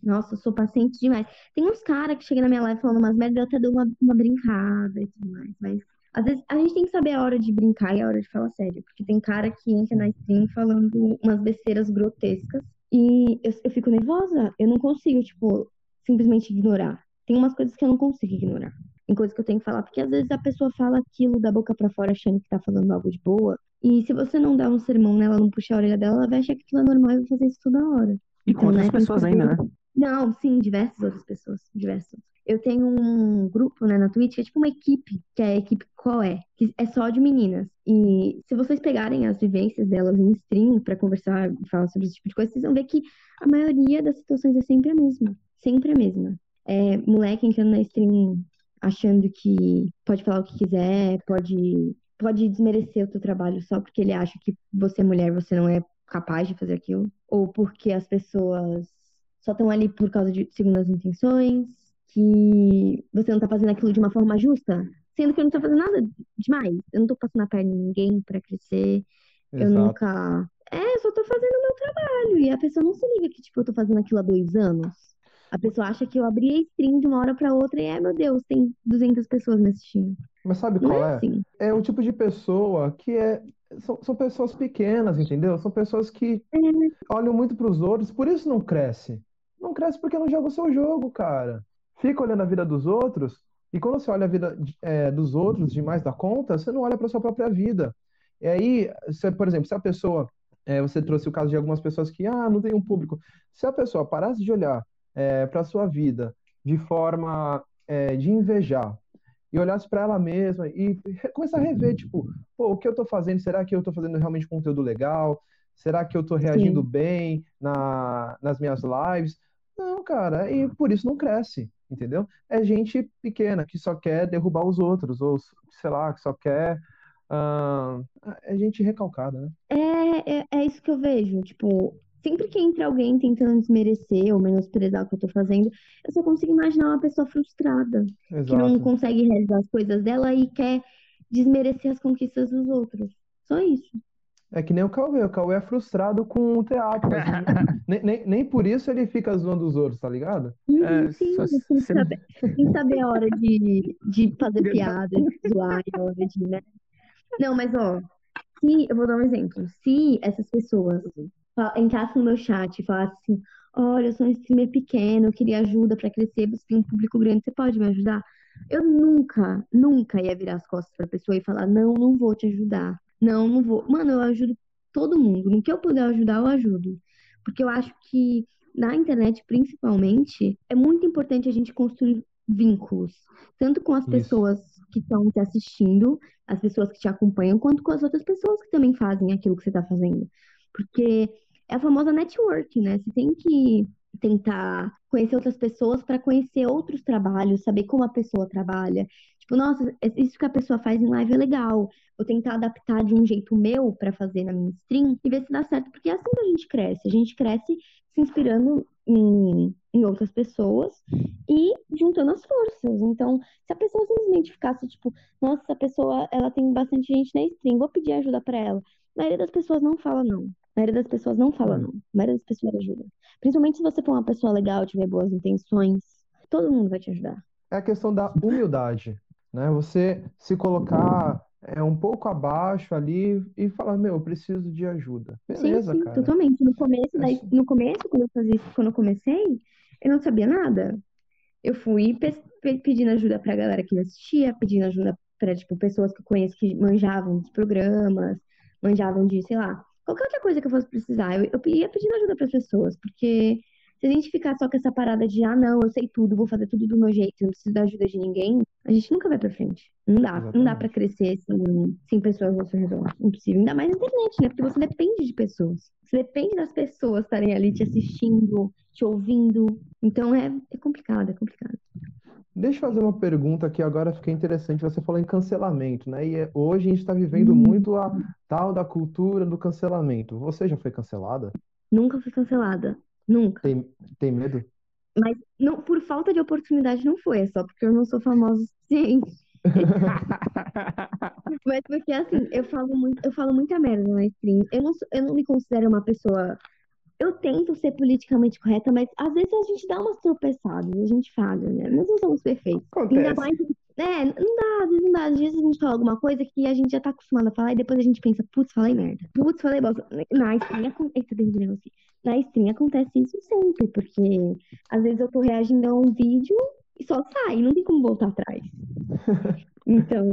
[SPEAKER 3] Nossa, eu sou paciente demais. Tem uns caras que chegam na minha live falando umas merda, eu até dou uma, uma brincada e tudo mais. Mas às vezes a gente tem que saber a hora de brincar e a hora de falar sério. Porque tem cara que entra na stream falando umas besteiras grotescas. E eu, eu fico nervosa. Eu não consigo, tipo, simplesmente ignorar. Tem umas coisas que eu não consigo ignorar. Tem coisas que eu tenho que falar. Porque às vezes a pessoa fala aquilo da boca pra fora achando que tá falando algo de boa. E se você não der um sermão nela, não puxar a orelha dela, ela vai achar que aquilo é normal e vai fazer isso toda hora.
[SPEAKER 2] E com
[SPEAKER 3] Então,
[SPEAKER 2] outras
[SPEAKER 3] né,
[SPEAKER 2] pessoas ainda, né?
[SPEAKER 3] Não, sim, diversas outras pessoas, diversas. Eu tenho um grupo, né, na Twitch, que é tipo uma equipe, que é a equipe Qual é, que é só de meninas. E se vocês pegarem as vivências delas em stream pra conversar e falar sobre esse tipo de coisa, vocês vão ver que a maioria das situações é sempre a mesma, sempre a mesma. É moleque entrando na stream achando que pode falar o que quiser, pode pode desmerecer o teu trabalho só porque ele acha que você é mulher, você não é capaz de fazer aquilo, ou porque as pessoas só estão ali por causa de segundas intenções, que você não tá fazendo aquilo de uma forma justa, sendo que eu não tô fazendo nada demais. Eu não tô passando a perna em ninguém pra crescer, eu
[SPEAKER 1] Exato.
[SPEAKER 3] nunca. É, eu só tô fazendo o meu trabalho. E a pessoa não se liga que, tipo, eu tô fazendo aquilo há dois anos. A pessoa acha que eu abri a stream de uma hora pra outra e, ai meu Deus, tem 200 pessoas me assistindo.
[SPEAKER 1] Mas sabe
[SPEAKER 3] Não
[SPEAKER 1] qual
[SPEAKER 3] é
[SPEAKER 1] é?
[SPEAKER 3] assim.
[SPEAKER 1] É o tipo de pessoa que é. São, são pessoas pequenas, entendeu? São pessoas que olham muito pros outros, por isso não cresce. Cresce porque não joga o seu jogo, cara. Fica olhando a vida dos outros, e quando você olha a vida é, dos outros demais da conta, você não olha pra sua própria vida. E aí, se, por exemplo, se a pessoa. é, você trouxe o caso de algumas pessoas que, ah, não tem um público. Se a pessoa parasse de olhar é, para sua vida de forma é, de invejar e olhasse para ela mesma e começar a rever, tipo, pô, o que eu tô fazendo? Será que eu tô fazendo realmente conteúdo legal? Será que eu tô reagindo
[SPEAKER 3] Sim.
[SPEAKER 1] bem na, nas minhas lives? Não, cara, e por isso não cresce, entendeu? É gente pequena que só quer derrubar os outros, ou sei lá, que só quer. ah, é gente recalcada, né?
[SPEAKER 3] É, é, é isso que eu vejo. Tipo, sempre que entra alguém tentando desmerecer ou menosprezar o que eu tô fazendo, eu só consigo imaginar uma pessoa frustrada, que não
[SPEAKER 1] Exato.
[SPEAKER 3] consegue realizar as coisas dela e quer desmerecer as conquistas dos outros. Só isso.
[SPEAKER 1] É que nem o Cauê. O Cauê é frustrado com o teatro, mas nem, nem, nem por isso ele fica zoando os outros, tá ligado?
[SPEAKER 2] É,
[SPEAKER 3] sim,
[SPEAKER 2] só
[SPEAKER 3] tem que saber, tem saber a hora de, de fazer piada, de zoar, e a hora de, né? Não, mas ó, se, eu vou dar um exemplo. Se essas pessoas entrassem no meu chat e falassem assim, olha, eu sou um streamer pequeno, eu queria ajuda pra crescer, você tem um público grande, você pode me ajudar? Eu nunca, nunca ia virar as costas pra pessoa e falar, não, não vou te ajudar. Não, não vou. Mano, eu ajudo todo mundo. No que eu puder ajudar, eu ajudo. Porque eu acho que na internet, principalmente, é muito importante a gente construir vínculos, tanto com as
[SPEAKER 1] Isso.
[SPEAKER 3] pessoas que estão te assistindo, as pessoas que te acompanham, quanto com as outras pessoas que também fazem aquilo que você está fazendo. Porque é a famosa network, né? Você tem que tentar conhecer outras pessoas para conhecer outros trabalhos, saber como a pessoa trabalha. Tipo, nossa, isso que a pessoa faz em live é legal. Vou tentar adaptar de um jeito meu para fazer na minha stream e ver se dá certo, porque é assim que a gente cresce. A gente cresce se inspirando em, em outras pessoas e juntando as forças. Então, se a pessoa simplesmente ficasse tipo, nossa, essa pessoa, ela tem bastante gente na stream, vou pedir ajuda para ela. A maioria das pessoas não fala não. A maioria das pessoas não fala
[SPEAKER 1] Hum.
[SPEAKER 3] não. A maioria das pessoas ajuda. Principalmente se você for uma pessoa legal, tiver boas intenções, todo mundo vai te ajudar.
[SPEAKER 1] É a questão da humildade, né? Você se colocar é um pouco abaixo ali e falar, meu, eu preciso de ajuda.
[SPEAKER 3] Sim,
[SPEAKER 1] Beleza,
[SPEAKER 3] sim,
[SPEAKER 1] cara.
[SPEAKER 3] totalmente. No começo,
[SPEAKER 1] É
[SPEAKER 3] daí, no começo, quando eu fazia isso, quando eu comecei, eu não sabia nada. Eu fui pe- pe- pedindo ajuda pra galera que me assistia, pedindo ajuda pra, tipo, pessoas que eu conheço que manjavam dos programas, manjavam de, sei lá, qualquer outra coisa que eu fosse precisar. Eu, eu ia pedindo ajuda pras pessoas, porque se a gente ficar só com essa parada de, ah, não, eu sei tudo, vou fazer tudo do meu jeito, não preciso da ajuda de ninguém, a gente nunca vai pra frente. Não dá, não dá pra
[SPEAKER 1] Exatamente.
[SPEAKER 3] crescer sem, sem pessoas ao seu redor. Impossível. Ainda mais na internet, né? Porque você depende de pessoas. Você depende das pessoas estarem ali te assistindo, te ouvindo. Então é, é complicado, é complicado.
[SPEAKER 1] Deixa eu fazer uma pergunta que agora fiquei interessante. Você falou em cancelamento, né? E é- hoje a gente está vivendo
[SPEAKER 3] Hum.
[SPEAKER 1] muito a tal da cultura do cancelamento. Você já foi cancelada?
[SPEAKER 3] Nunca fui cancelada. Nunca.
[SPEAKER 1] Tem, tem medo?
[SPEAKER 3] Mas não, por falta de oportunidade não foi, é só porque eu não sou famosa o suficiente. Mas porque assim, eu falo muito, eu falo muita merda na stream. Eu não, eu não me considero uma pessoa. Eu tento ser politicamente correta, mas às vezes a gente dá umas tropeçadas, a gente falha, né? Nós não somos perfeitos. Ainda mais. É, não dá, às vezes não dá. Às vezes a gente fala alguma coisa que a gente já tá acostumado a falar e depois a gente pensa, putz, falei merda. Putz, falei bosta. Na stream acontece. Aqui. Na stream acontece isso sempre, porque às vezes eu tô reagindo a um vídeo e só sai, não tem como voltar atrás. Então,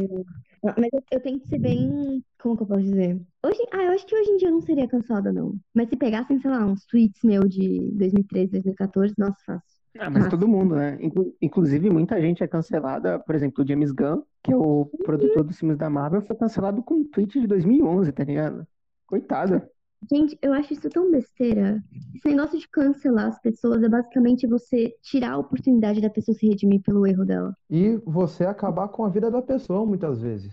[SPEAKER 3] mas eu, tenho que ser bem. Como que eu posso dizer? Hoje, ah, eu acho que hoje em dia eu não seria cancelada, não. Mas se pegassem, sei lá, uns tweets meu de 2013, 2014, nossa, fácil.
[SPEAKER 2] Ah, mas
[SPEAKER 3] Ah.
[SPEAKER 2] todo mundo, né? Inclu- Inclusive, muita gente é cancelada. Por exemplo, o James Gunn, que é o produtor dos filmes da Marvel, foi cancelado com um tweet de 2011, tá ligado? Coitado.
[SPEAKER 3] Gente, eu acho isso tão besteira. Esse negócio de cancelar as pessoas é basicamente você tirar a oportunidade da pessoa se redimir pelo erro dela.
[SPEAKER 1] E você acabar com a vida da pessoa muitas vezes.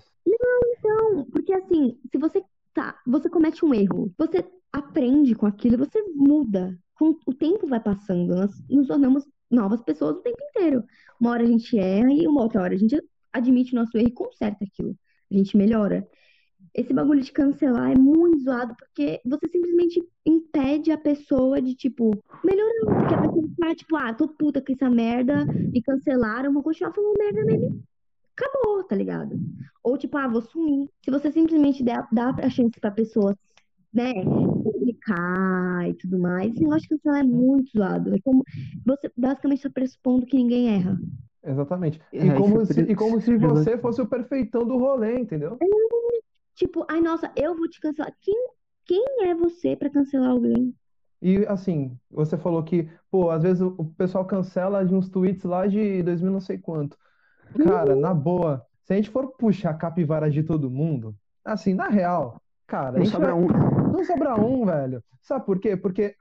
[SPEAKER 3] Não, porque assim, se você tá, você comete um erro, você aprende com aquilo, você muda. Com o tempo vai passando, nós nos tornamos novas pessoas o tempo inteiro. Uma hora a gente erra e uma outra hora a gente admite o nosso erro e conserta aquilo. A gente melhora. Esse bagulho de cancelar é muito zoado porque você simplesmente impede a pessoa de, tipo, melhorar. Porque a pessoa fala, tipo, ah, tô puta com essa merda, me cancelaram, vou continuar falando merda mesmo. Acabou, tá ligado? Ou tipo, ah, vou sumir. Se você simplesmente der, dá a chance pra pessoa, né, publicar e tudo mais, esse negócio de cancelar é muito zoado. É como, você basicamente tá pressupondo que ninguém erra.
[SPEAKER 1] Exatamente. E
[SPEAKER 2] É,
[SPEAKER 1] como
[SPEAKER 2] é
[SPEAKER 1] se, e como se você fosse o perfeitão do rolê, entendeu?
[SPEAKER 3] Tipo, ai, nossa, eu vou te cancelar. Quem, quem é você pra cancelar alguém?
[SPEAKER 1] E assim, você falou que, pô, às vezes o pessoal cancela de uns tweets lá de 2000 não sei quanto. Cara, na boa, se a gente for puxar a capivara de todo mundo, assim, na real, cara,
[SPEAKER 2] Não sobra
[SPEAKER 1] vai-
[SPEAKER 2] um.
[SPEAKER 1] não sobra um, velho. Sabe por quê? Porque,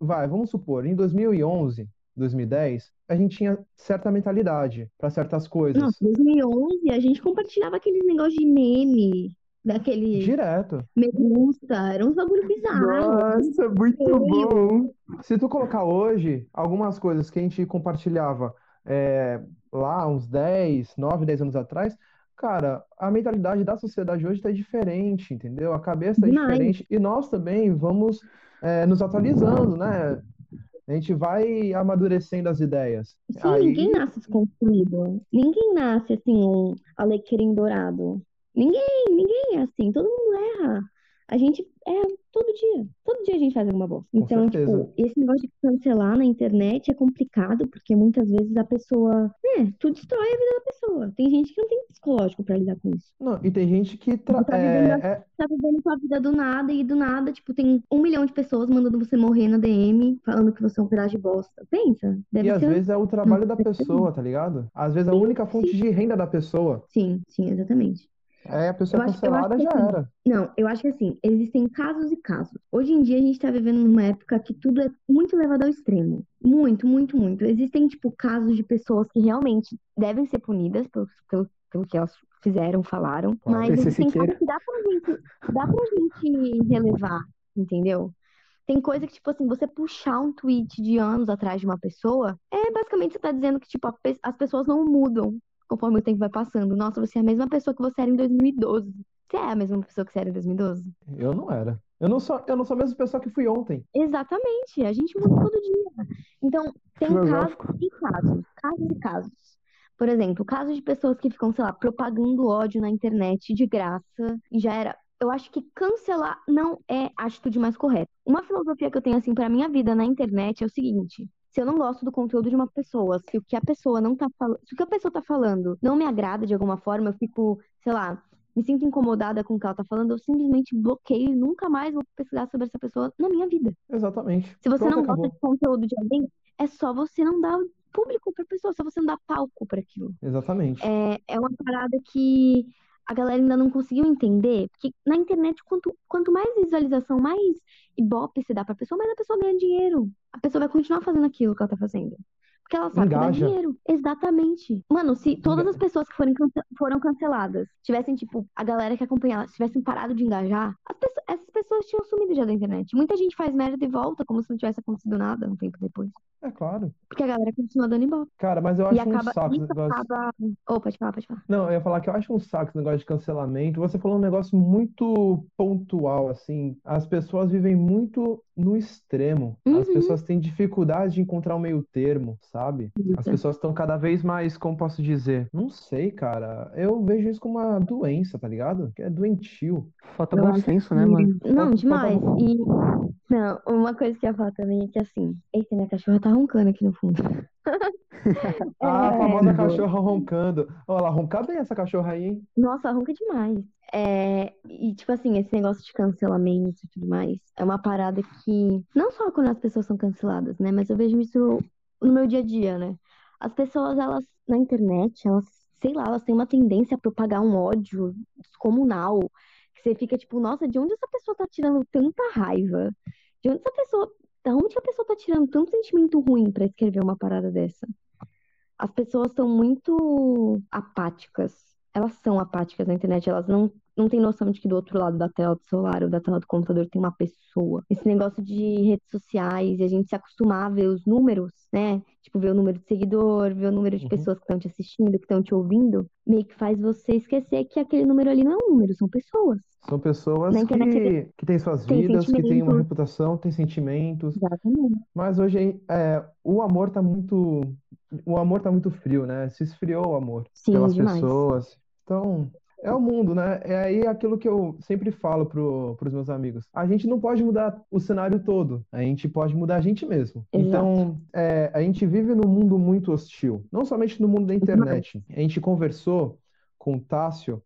[SPEAKER 1] vai, vamos supor, em 2011, 2010, a gente tinha certa mentalidade para certas coisas.
[SPEAKER 3] Nossa, 2011 a gente compartilhava aqueles negócios de meme, daquele
[SPEAKER 1] Direto.
[SPEAKER 3] medusa, era uns bagulho bizarro.
[SPEAKER 2] Nossa, muito bom.
[SPEAKER 1] Se tu colocar hoje algumas coisas que a gente compartilhava é, lá uns 10, 9, 10 anos atrás, cara, a mentalidade da sociedade hoje está diferente, entendeu? A cabeça está
[SPEAKER 3] Demais.
[SPEAKER 1] diferente e nós também vamos é, nos atualizando, né? A gente vai amadurecendo as ideias.
[SPEAKER 3] Sim,
[SPEAKER 1] Aí-
[SPEAKER 3] ninguém nasce desconstruído. Ninguém nasce assim, um alecrim dourado. Ninguém, ninguém é assim. Todo mundo erra. A gente erra todo dia. Todo dia a gente faz alguma bosta.
[SPEAKER 1] Com
[SPEAKER 3] Então,
[SPEAKER 1] certeza.
[SPEAKER 3] tipo, esse negócio de cancelar na internet é complicado, porque muitas vezes a pessoa, né, tu destrói a vida da pessoa. Tem gente que não tem psicológico pra lidar com isso.
[SPEAKER 1] Não, e tem gente que tra-
[SPEAKER 3] Tá
[SPEAKER 1] é,
[SPEAKER 3] vivendo
[SPEAKER 1] é-
[SPEAKER 3] Tá vivendo sua vida do nada e do nada, tipo, tem um milhão de pessoas mandando você morrer na DM, falando que você é um pedaço de bosta. Pensa, deve
[SPEAKER 1] e às
[SPEAKER 3] ser.
[SPEAKER 1] vezes é o trabalho da pessoa, tá ligado? Às vezes é a única fonte
[SPEAKER 3] sim.
[SPEAKER 1] de renda da pessoa.
[SPEAKER 3] Sim, sim, exatamente.
[SPEAKER 1] Aí a pessoa
[SPEAKER 3] acho-
[SPEAKER 1] cancelada já
[SPEAKER 3] assim,
[SPEAKER 1] era.
[SPEAKER 3] Não, eu acho que assim, existem casos e casos. Hoje em dia a gente tá vivendo numa época que tudo é muito levado ao extremo. Muito, muito, muito. Existem, tipo, casos de pessoas que realmente devem ser punidas pelo, pelo, pelo que elas fizeram, falaram.
[SPEAKER 1] Claro.
[SPEAKER 3] Mas existem casos que dá pra gente, dá pra gente relevar, entendeu? Tem coisa que, tipo assim, você puxar um tweet de anos atrás de uma pessoa, é basicamente você tá dizendo que, tipo, pe- as pessoas não mudam conforme o tempo vai passando. Nossa, você é a mesma pessoa que você era em 2012. Você é a mesma pessoa que você era em 2012?
[SPEAKER 1] Eu não era. Eu não sou, eu não sou a mesma pessoa que fui ontem.
[SPEAKER 3] Exatamente, a gente muda todo dia. Então, tem casos e casos, casos e casos. Por exemplo, casos de pessoas que ficam, sei lá, propagando ódio na internet de graça e já era. Eu acho que cancelar não é a atitude mais correta. Uma filosofia que eu tenho assim para minha vida na internet é o seguinte: se eu não gosto do conteúdo de uma pessoa, se o que a pessoa não tá falando, se o que a pessoa tá falando não me agrada de alguma forma, eu fico, sei lá, me sinto incomodada com o que ela tá falando, eu simplesmente bloqueio e nunca mais vou pesquisar sobre essa pessoa na minha vida.
[SPEAKER 1] Exatamente.
[SPEAKER 3] Se você
[SPEAKER 1] Pronto,
[SPEAKER 3] não
[SPEAKER 1] acabou.
[SPEAKER 3] gosta de conteúdo de alguém, é só você não dar público pra pessoa, só você não dar palco pra aquilo.
[SPEAKER 1] Exatamente.
[SPEAKER 3] É, é uma parada que a galera ainda não conseguiu entender, porque na internet, quanto, quanto mais visualização, mais ibope se dá pra pessoa, mais a pessoa ganha dinheiro. A pessoa vai continuar fazendo aquilo que ela tá fazendo. Porque ela sabe que dá
[SPEAKER 1] Engaja.
[SPEAKER 3] dinheiro. Exatamente. Mano, se todas as pessoas que forem foram canceladas tivessem, tipo, a galera que acompanha elas tivessem parado de engajar, pessoas- essas pessoas tinham sumido já da internet. Muita gente faz merda e volta como se não tivesse acontecido nada um tempo depois.
[SPEAKER 1] É claro.
[SPEAKER 3] Porque a galera continua dando ibope.
[SPEAKER 1] Cara, mas eu
[SPEAKER 3] E
[SPEAKER 1] acho um
[SPEAKER 3] acaba,
[SPEAKER 1] saco esse negócio.
[SPEAKER 3] acaba. Oh, pode falar, pode falar.
[SPEAKER 1] Não, eu ia falar que eu acho um saco esse negócio de cancelamento. Você falou um negócio muito pontual, assim. As pessoas vivem muito no extremo. As
[SPEAKER 3] Uhum.
[SPEAKER 1] pessoas têm dificuldade de encontrar um meio termo, sabe? As pessoas estão cada vez mais, como posso dizer? Não sei, cara. Eu vejo isso como uma doença, tá ligado? Que é doentio.
[SPEAKER 2] Falta
[SPEAKER 3] Eu
[SPEAKER 2] bom
[SPEAKER 3] acho
[SPEAKER 2] senso, né, mano?
[SPEAKER 3] Não,
[SPEAKER 1] Falta-
[SPEAKER 3] demais.
[SPEAKER 1] falta-
[SPEAKER 3] E não, uma coisa que eu ia falar também é que assim, eita, minha cachorra tá roncando aqui no fundo.
[SPEAKER 1] Ah, a
[SPEAKER 3] É,
[SPEAKER 1] famosa cachorra roncando. Olha, ela ronca bem essa cachorra aí, hein?
[SPEAKER 3] Nossa, ronca demais. É, e tipo assim, esse negócio de cancelamento e tudo mais, é uma parada que não só quando as pessoas são canceladas, né, mas eu vejo isso no meu dia a dia, né? As pessoas, elas na internet, elas, sei lá, elas têm uma tendência a propagar um ódio descomunal, que você fica tipo, nossa, de onde essa pessoa tá tirando tanta raiva? De onde essa pessoa, da onde a pessoa tá tirando tanto sentimento ruim pra escrever uma parada dessa? As pessoas são muito apáticas. Elas são apáticas na internet, elas não, não têm noção de que do outro lado da tela do celular ou da tela do computador tem uma pessoa. Esse negócio de redes sociais e a gente se acostumar a ver os números, né? Tipo, ver o número de seguidor, ver o número de
[SPEAKER 1] Uhum.
[SPEAKER 3] pessoas que estão te assistindo, que estão te ouvindo, meio que faz você esquecer que aquele número ali não é um número, são pessoas.
[SPEAKER 1] São pessoas
[SPEAKER 3] internet
[SPEAKER 1] que, que têm suas
[SPEAKER 3] tem
[SPEAKER 1] vidas, que têm uma reputação, têm sentimentos.
[SPEAKER 3] Exatamente.
[SPEAKER 1] Mas hoje é, o amor tá muito, o amor tá muito frio, né? Se esfriou o amor
[SPEAKER 3] Sim,
[SPEAKER 1] pelas
[SPEAKER 3] demais.
[SPEAKER 1] pessoas. Então, é o mundo, né? É aí aquilo que eu sempre falo pro, pros meus amigos. A gente não pode mudar o cenário todo. A gente pode mudar a gente mesmo.
[SPEAKER 3] Exato.
[SPEAKER 1] Então, é, a gente vive num mundo muito hostil. Não somente no mundo da internet. A gente conversou com o Tássio,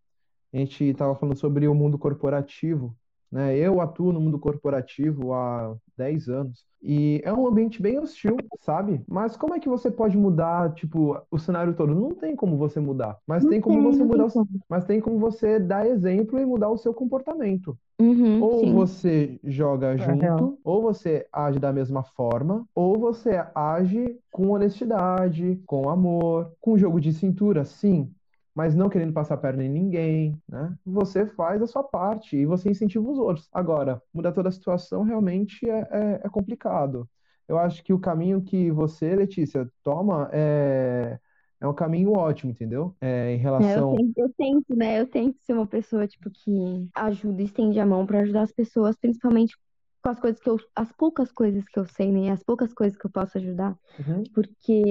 [SPEAKER 1] a gente estava falando sobre o mundo corporativo, né? Eu atuo no mundo corporativo há 10 anos e é um ambiente bem hostil, sabe? Mas como é que você pode mudar, tipo, o cenário todo? Não tem como você mudar, mas
[SPEAKER 3] Não
[SPEAKER 1] tem como
[SPEAKER 3] tem,
[SPEAKER 1] você mudar, o- mas tem como você dar exemplo e mudar o seu comportamento.
[SPEAKER 3] Uhum,
[SPEAKER 1] Ou
[SPEAKER 3] sim.
[SPEAKER 1] você joga
[SPEAKER 2] real.
[SPEAKER 1] junto, ou você age da mesma forma, ou você age com honestidade, com amor, com jogo de cintura, sim, mas não querendo passar a perna em ninguém, né? Você faz a sua parte e você incentiva os outros. Agora, mudar toda a situação realmente é, é, é complicado. Eu acho que o caminho que você, Letícia, toma é, é um caminho ótimo, entendeu? É, em
[SPEAKER 3] É, eu
[SPEAKER 1] relação.
[SPEAKER 3] tento, eu tento, né? Eu tento ser uma pessoa, tipo, que ajuda estende a mão pra ajudar as pessoas, principalmente com as coisas que eu, as poucas coisas que eu sei, né? As poucas coisas que eu posso ajudar,
[SPEAKER 1] Uhum.
[SPEAKER 3] porque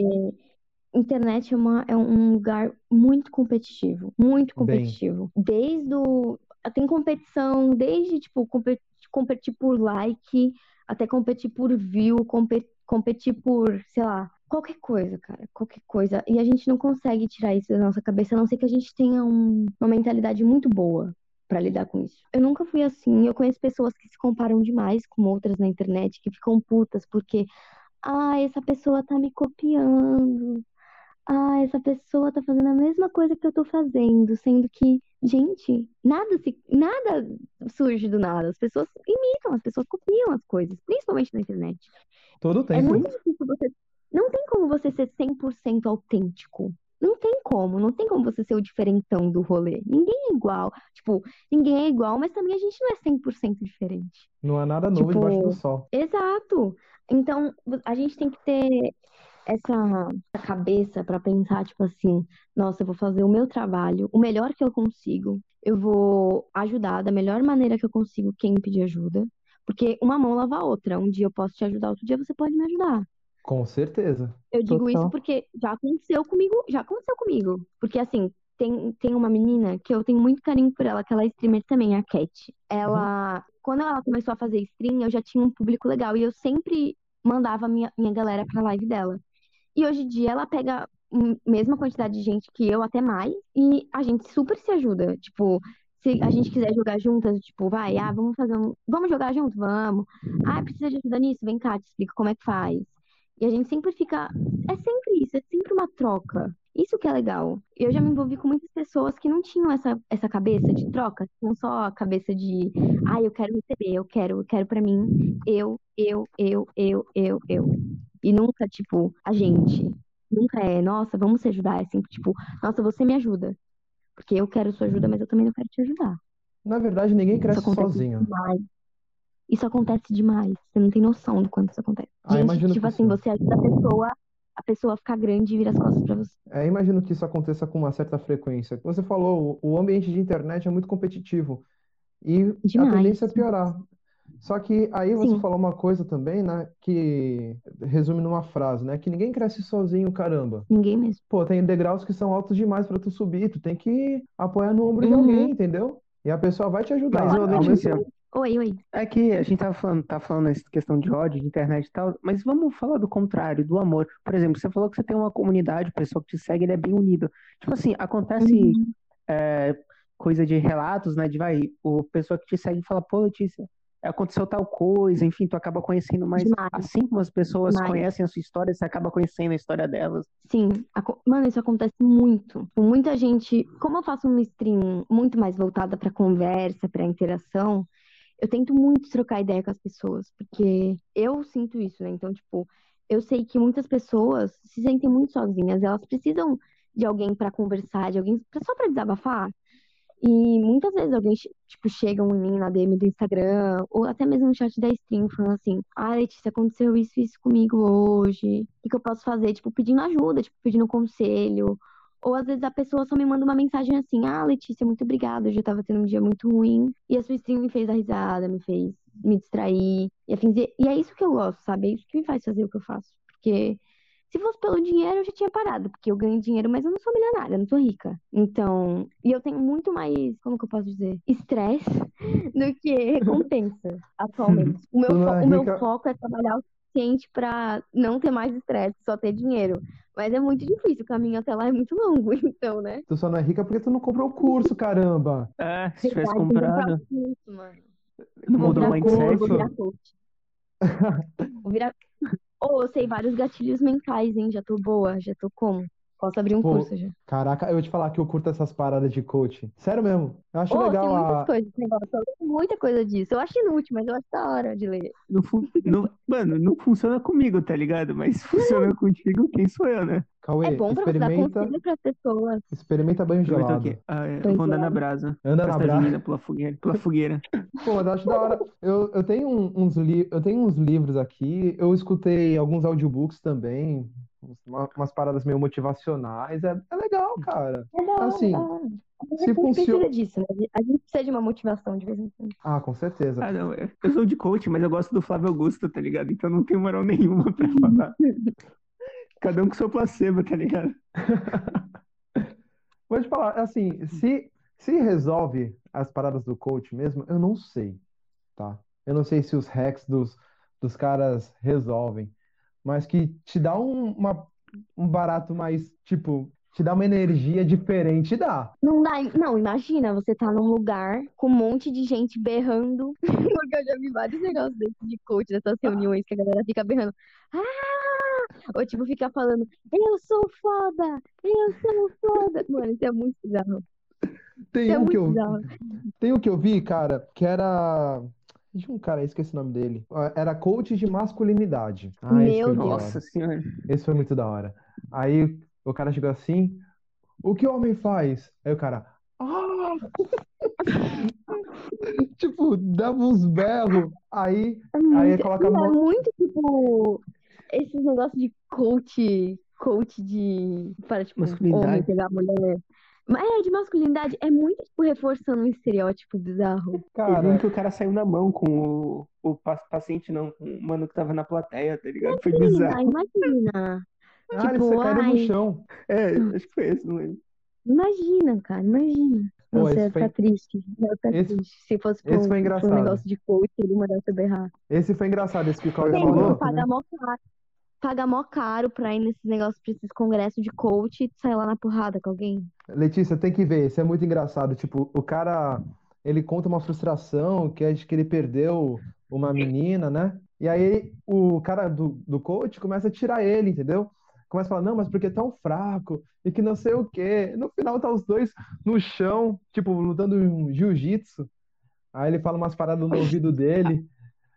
[SPEAKER 3] internet é uma, é um lugar muito competitivo, muito
[SPEAKER 1] Bem.
[SPEAKER 3] competitivo. Desde o, tem competição, desde, tipo, compe- competir por like, até competir por view, compe- competir por, sei lá, qualquer coisa, cara, qualquer coisa. E a gente não consegue tirar isso da nossa cabeça, a não ser que a gente tenha um- uma mentalidade muito boa pra lidar com isso. Eu nunca fui assim. Eu conheço pessoas que se comparam demais com outras na internet, que ficam putas porque, ah, essa pessoa tá me copiando. Ah, essa pessoa tá fazendo a mesma coisa que eu tô fazendo, sendo que, gente, nada se, nada surge do nada. As pessoas imitam, as pessoas copiam as coisas, principalmente na internet.
[SPEAKER 1] Todo
[SPEAKER 3] É
[SPEAKER 1] tempo.
[SPEAKER 3] muito difícil você. Não tem como você ser 100% autêntico. Não tem como. Não tem como você ser o diferentão do rolê. Ninguém é igual. Tipo, ninguém é igual, mas também a gente não é 100% diferente.
[SPEAKER 1] Não há nada novo
[SPEAKER 3] Tipo,
[SPEAKER 1] debaixo do sol.
[SPEAKER 3] Exato. Então, a gente tem que ter essa, cabeça pra pensar, tipo assim, nossa, eu vou fazer o meu trabalho, o melhor que eu consigo. Eu vou ajudar da melhor maneira que eu consigo quem pedir ajuda. Porque uma mão lava a outra. Um dia eu posso te ajudar, outro dia você pode me ajudar.
[SPEAKER 1] Com certeza.
[SPEAKER 3] Eu digo isso
[SPEAKER 2] Total.
[SPEAKER 3] porque já aconteceu comigo, já aconteceu comigo. Porque assim, tem, tem uma menina que eu tenho muito carinho por ela, que ela é streamer também, a Cat. Ela, quando ela começou a fazer stream, eu já tinha um público legal e eu sempre mandava minha, minha galera pra live dela. E hoje em dia ela pega mesma quantidade de gente que eu, até mais, e a gente super se ajuda. Tipo, se a gente quiser jogar juntas, tipo, vai, ah, vamos fazer um. Vamos jogar junto? Vamos. Ah, precisa de ajuda nisso? Vem cá, te explico como é que faz. E a gente sempre fica. É sempre isso, é sempre uma troca. Isso que é legal. Eu já me envolvi com muitas pessoas que não tinham essa, essa cabeça de troca, não só a cabeça de, ah, eu quero receber, eu quero, eu quero pra mim, eu, eu, eu, eu, eu, eu. E nunca, tipo, a gente. Nunca é, nossa, vamos se ajudar. É sempre, tipo, nossa, você me ajuda. Porque eu quero sua ajuda, mas eu também não quero te ajudar.
[SPEAKER 1] Na verdade, ninguém cresce sozinho.
[SPEAKER 3] demais. Isso acontece demais. Você não tem noção do quanto isso acontece.
[SPEAKER 1] Ah,
[SPEAKER 3] Gente, tipo assim,
[SPEAKER 1] sim.
[SPEAKER 3] você ajuda a pessoa, a pessoa ficar grande e vira as costas pra você.
[SPEAKER 1] É, imagino que isso aconteça com uma certa frequência. Você falou, o ambiente de internet é muito competitivo e a
[SPEAKER 3] Demais.
[SPEAKER 1] tendência é piorar. Só que aí você
[SPEAKER 3] Sim.
[SPEAKER 1] falou uma coisa também, né, que resume numa frase, né, que ninguém cresce sozinho, caramba.
[SPEAKER 3] Ninguém mesmo.
[SPEAKER 1] Pô, tem degraus que são altos demais pra tu subir, tu tem que apoiar no ombro de
[SPEAKER 3] Uhum.
[SPEAKER 1] alguém, entendeu? E a pessoa vai te ajudar.
[SPEAKER 2] Mas, Letícia,
[SPEAKER 3] Oi, oi.
[SPEAKER 2] É que a gente tava falando, tá falando essa questão de ódio, de internet e tal, mas vamos falar do contrário, do amor. Por exemplo, você falou que você tem uma comunidade, o pessoal que te segue, ele é bem unido. Tipo assim, acontece
[SPEAKER 3] Uhum.
[SPEAKER 2] é, coisa de relatos, né? De vai, o pessoa que te segue fala, pô, Letícia, aconteceu tal coisa, enfim, tu acaba conhecendo mais.
[SPEAKER 3] Demais.
[SPEAKER 2] Assim como as pessoas
[SPEAKER 3] Demais.
[SPEAKER 2] conhecem a sua história, você acaba conhecendo a história delas.
[SPEAKER 3] Sim, mano, isso acontece muito. Com Muita gente, como eu faço uma stream muito mais voltada pra conversa, pra interação, eu tento muito trocar ideia com as pessoas, porque eu sinto isso, né? Então, tipo, eu sei que muitas pessoas se sentem muito sozinhas, elas precisam de alguém pra conversar, de alguém só pra desabafar. E muitas vezes alguém, tipo, chega em mim na DM do Instagram, ou até mesmo no chat da stream, falando assim, ah, Letícia, aconteceu isso e isso comigo hoje. O que eu posso fazer? Tipo, pedindo ajuda, tipo, pedindo conselho. Ou às vezes a pessoa só me manda uma mensagem assim, ah, Letícia, muito obrigada, eu tava tendo um dia muito ruim. E a sua stream me fez dar risada, me fez me distrair. E. E e é isso que eu gosto, sabe? É isso que me faz fazer o que eu faço. Porque se fosse pelo dinheiro, eu já tinha parado, porque eu ganho dinheiro, mas eu não sou milionária, eu não sou rica. Então, e eu tenho muito mais, como que eu posso dizer? Estresse do que recompensa atualmente. O meu,
[SPEAKER 1] não
[SPEAKER 3] fo-
[SPEAKER 1] é
[SPEAKER 3] o meu foco é trabalhar o suficiente pra não ter mais estresse, só ter dinheiro. Mas é muito difícil, o caminho até lá é muito longo, então, né?
[SPEAKER 1] Tu só não é rica porque tu não comprou o curso, caramba.
[SPEAKER 2] É, se tivesse
[SPEAKER 3] Verdade,
[SPEAKER 2] comprado,
[SPEAKER 3] comprar curso, mano.
[SPEAKER 2] não mudou o mindset.
[SPEAKER 3] vou virar coach. Vou virar. Ou eu sei vários gatilhos mentais, hein? Já tô boa, já tô como? Posso abrir um
[SPEAKER 1] Pô,
[SPEAKER 3] curso já.
[SPEAKER 1] Caraca, eu vou te falar que eu curto essas paradas de coaching. Sério mesmo. Eu acho
[SPEAKER 3] tem
[SPEAKER 1] legal
[SPEAKER 3] muitas
[SPEAKER 1] a.
[SPEAKER 3] coisas, esse negócio, eu leio muita coisa disso. Eu acho inútil, mas eu acho da hora de ler.
[SPEAKER 2] Não fun- não- mano, não funciona comigo, tá ligado? Mas funciona contigo, quem sou eu, né?
[SPEAKER 1] Cauê,
[SPEAKER 3] É bom pra você dar
[SPEAKER 1] experimenta,
[SPEAKER 3] conselho pras pessoas.
[SPEAKER 1] experimenta banho gelado.
[SPEAKER 2] aqui. Ah, é,
[SPEAKER 3] Banho
[SPEAKER 2] vou andar na brasa.
[SPEAKER 1] Anda na brasa.
[SPEAKER 2] pela fogueira. Pela fogueira.
[SPEAKER 1] Pô, mas eu acho da hora. Eu, eu tenho uns li... eu tenho uns livros aqui, eu escutei alguns audiobooks também, uma- umas paradas meio motivacionais. É, é legal, cara.
[SPEAKER 3] É da hora,
[SPEAKER 1] Assim,
[SPEAKER 3] da hora. A
[SPEAKER 1] se
[SPEAKER 3] gente
[SPEAKER 1] funciona.
[SPEAKER 3] precisa disso, né? A gente precisa de uma motivação de vez em quando.
[SPEAKER 1] Ah, com certeza.
[SPEAKER 2] Ah, não. é- Eu sou de coach, mas eu gosto do Flávio Augusto, tá ligado? Então não tenho moral nenhuma pra falar. Cada um com seu placebo, tá ligado?
[SPEAKER 1] Vou te falar, assim, se, se resolve as paradas do coach mesmo, eu não sei, tá? Eu não sei se os hacks dos, dos caras resolvem, mas que te dá um, uma, um barato mais, tipo, te dá uma energia diferente, dá.
[SPEAKER 3] Não dá, não, imagina, você tá num lugar com um monte de gente berrando, porque eu já vi vários negócios desses de coach, dessas reuniões que a galera fica berrando. Ah! Ou tipo, fica falando, eu sou foda, eu sou foda. Mano, isso é muito bizarro.
[SPEAKER 1] Tem
[SPEAKER 3] Isso é
[SPEAKER 1] um que
[SPEAKER 3] muito
[SPEAKER 1] eu,
[SPEAKER 3] bizarro.
[SPEAKER 1] tem um que eu vi, cara, que era. De um cara, esqueci o nome dele. Era coach de masculinidade. Ah,
[SPEAKER 3] Meu.
[SPEAKER 2] Nossa senhora.
[SPEAKER 1] Esse foi muito da hora. Aí o cara chegou assim: O que o homem faz? Aí o cara. Ah! Tipo, dava uns berros. Aí,
[SPEAKER 3] É
[SPEAKER 1] aí
[SPEAKER 3] muito,
[SPEAKER 1] coloca a
[SPEAKER 3] é
[SPEAKER 1] mão.
[SPEAKER 3] muito tipo esses negócios de coach, coach de para tipo homem
[SPEAKER 2] Masculinidade.
[SPEAKER 3] pegar mulher. Mas é de masculinidade, é muito, tipo, reforçando um estereótipo bizarro.
[SPEAKER 1] Cara,
[SPEAKER 2] que o cara saiu na mão com o, o pa- paciente, não, com o mano que tava na plateia, tá ligado? Foi
[SPEAKER 3] Imagina,
[SPEAKER 2] bizarro.
[SPEAKER 3] imagina.
[SPEAKER 1] ah, eles
[SPEAKER 3] Tipo,
[SPEAKER 1] no
[SPEAKER 3] ai,
[SPEAKER 1] chão.
[SPEAKER 2] É, acho que foi esse, não lembro.
[SPEAKER 3] imagina, cara, imagina.
[SPEAKER 1] Pô,
[SPEAKER 3] Nossa,
[SPEAKER 1] esse
[SPEAKER 3] ia ficar
[SPEAKER 1] foi,
[SPEAKER 3] triste. Ia ficar
[SPEAKER 1] esse,
[SPEAKER 3] triste. Se fosse pra
[SPEAKER 1] esse
[SPEAKER 3] um,
[SPEAKER 1] foi
[SPEAKER 3] pra um
[SPEAKER 1] engraçado.
[SPEAKER 3] negócio de coach, ele mandasse eu berrar.
[SPEAKER 1] Esse foi engraçado, esse que o
[SPEAKER 3] Tem que
[SPEAKER 1] falou.
[SPEAKER 3] pagar mó caro, pagar mó caro pra ir nesses negócios, pra esses congressos de coach e sair lá na porrada com alguém.
[SPEAKER 1] Letícia, tem que ver, esse é muito engraçado. Tipo, o cara, ele conta uma frustração que é de que ele perdeu uma menina, né? E aí o cara do, do coach começa a tirar ele, entendeu? Começa a falar, não, mas porque tão fraco e que não sei o quê. No final tá os dois no chão, tipo, lutando um jiu-jitsu. Aí ele fala umas paradas no ouvido dele.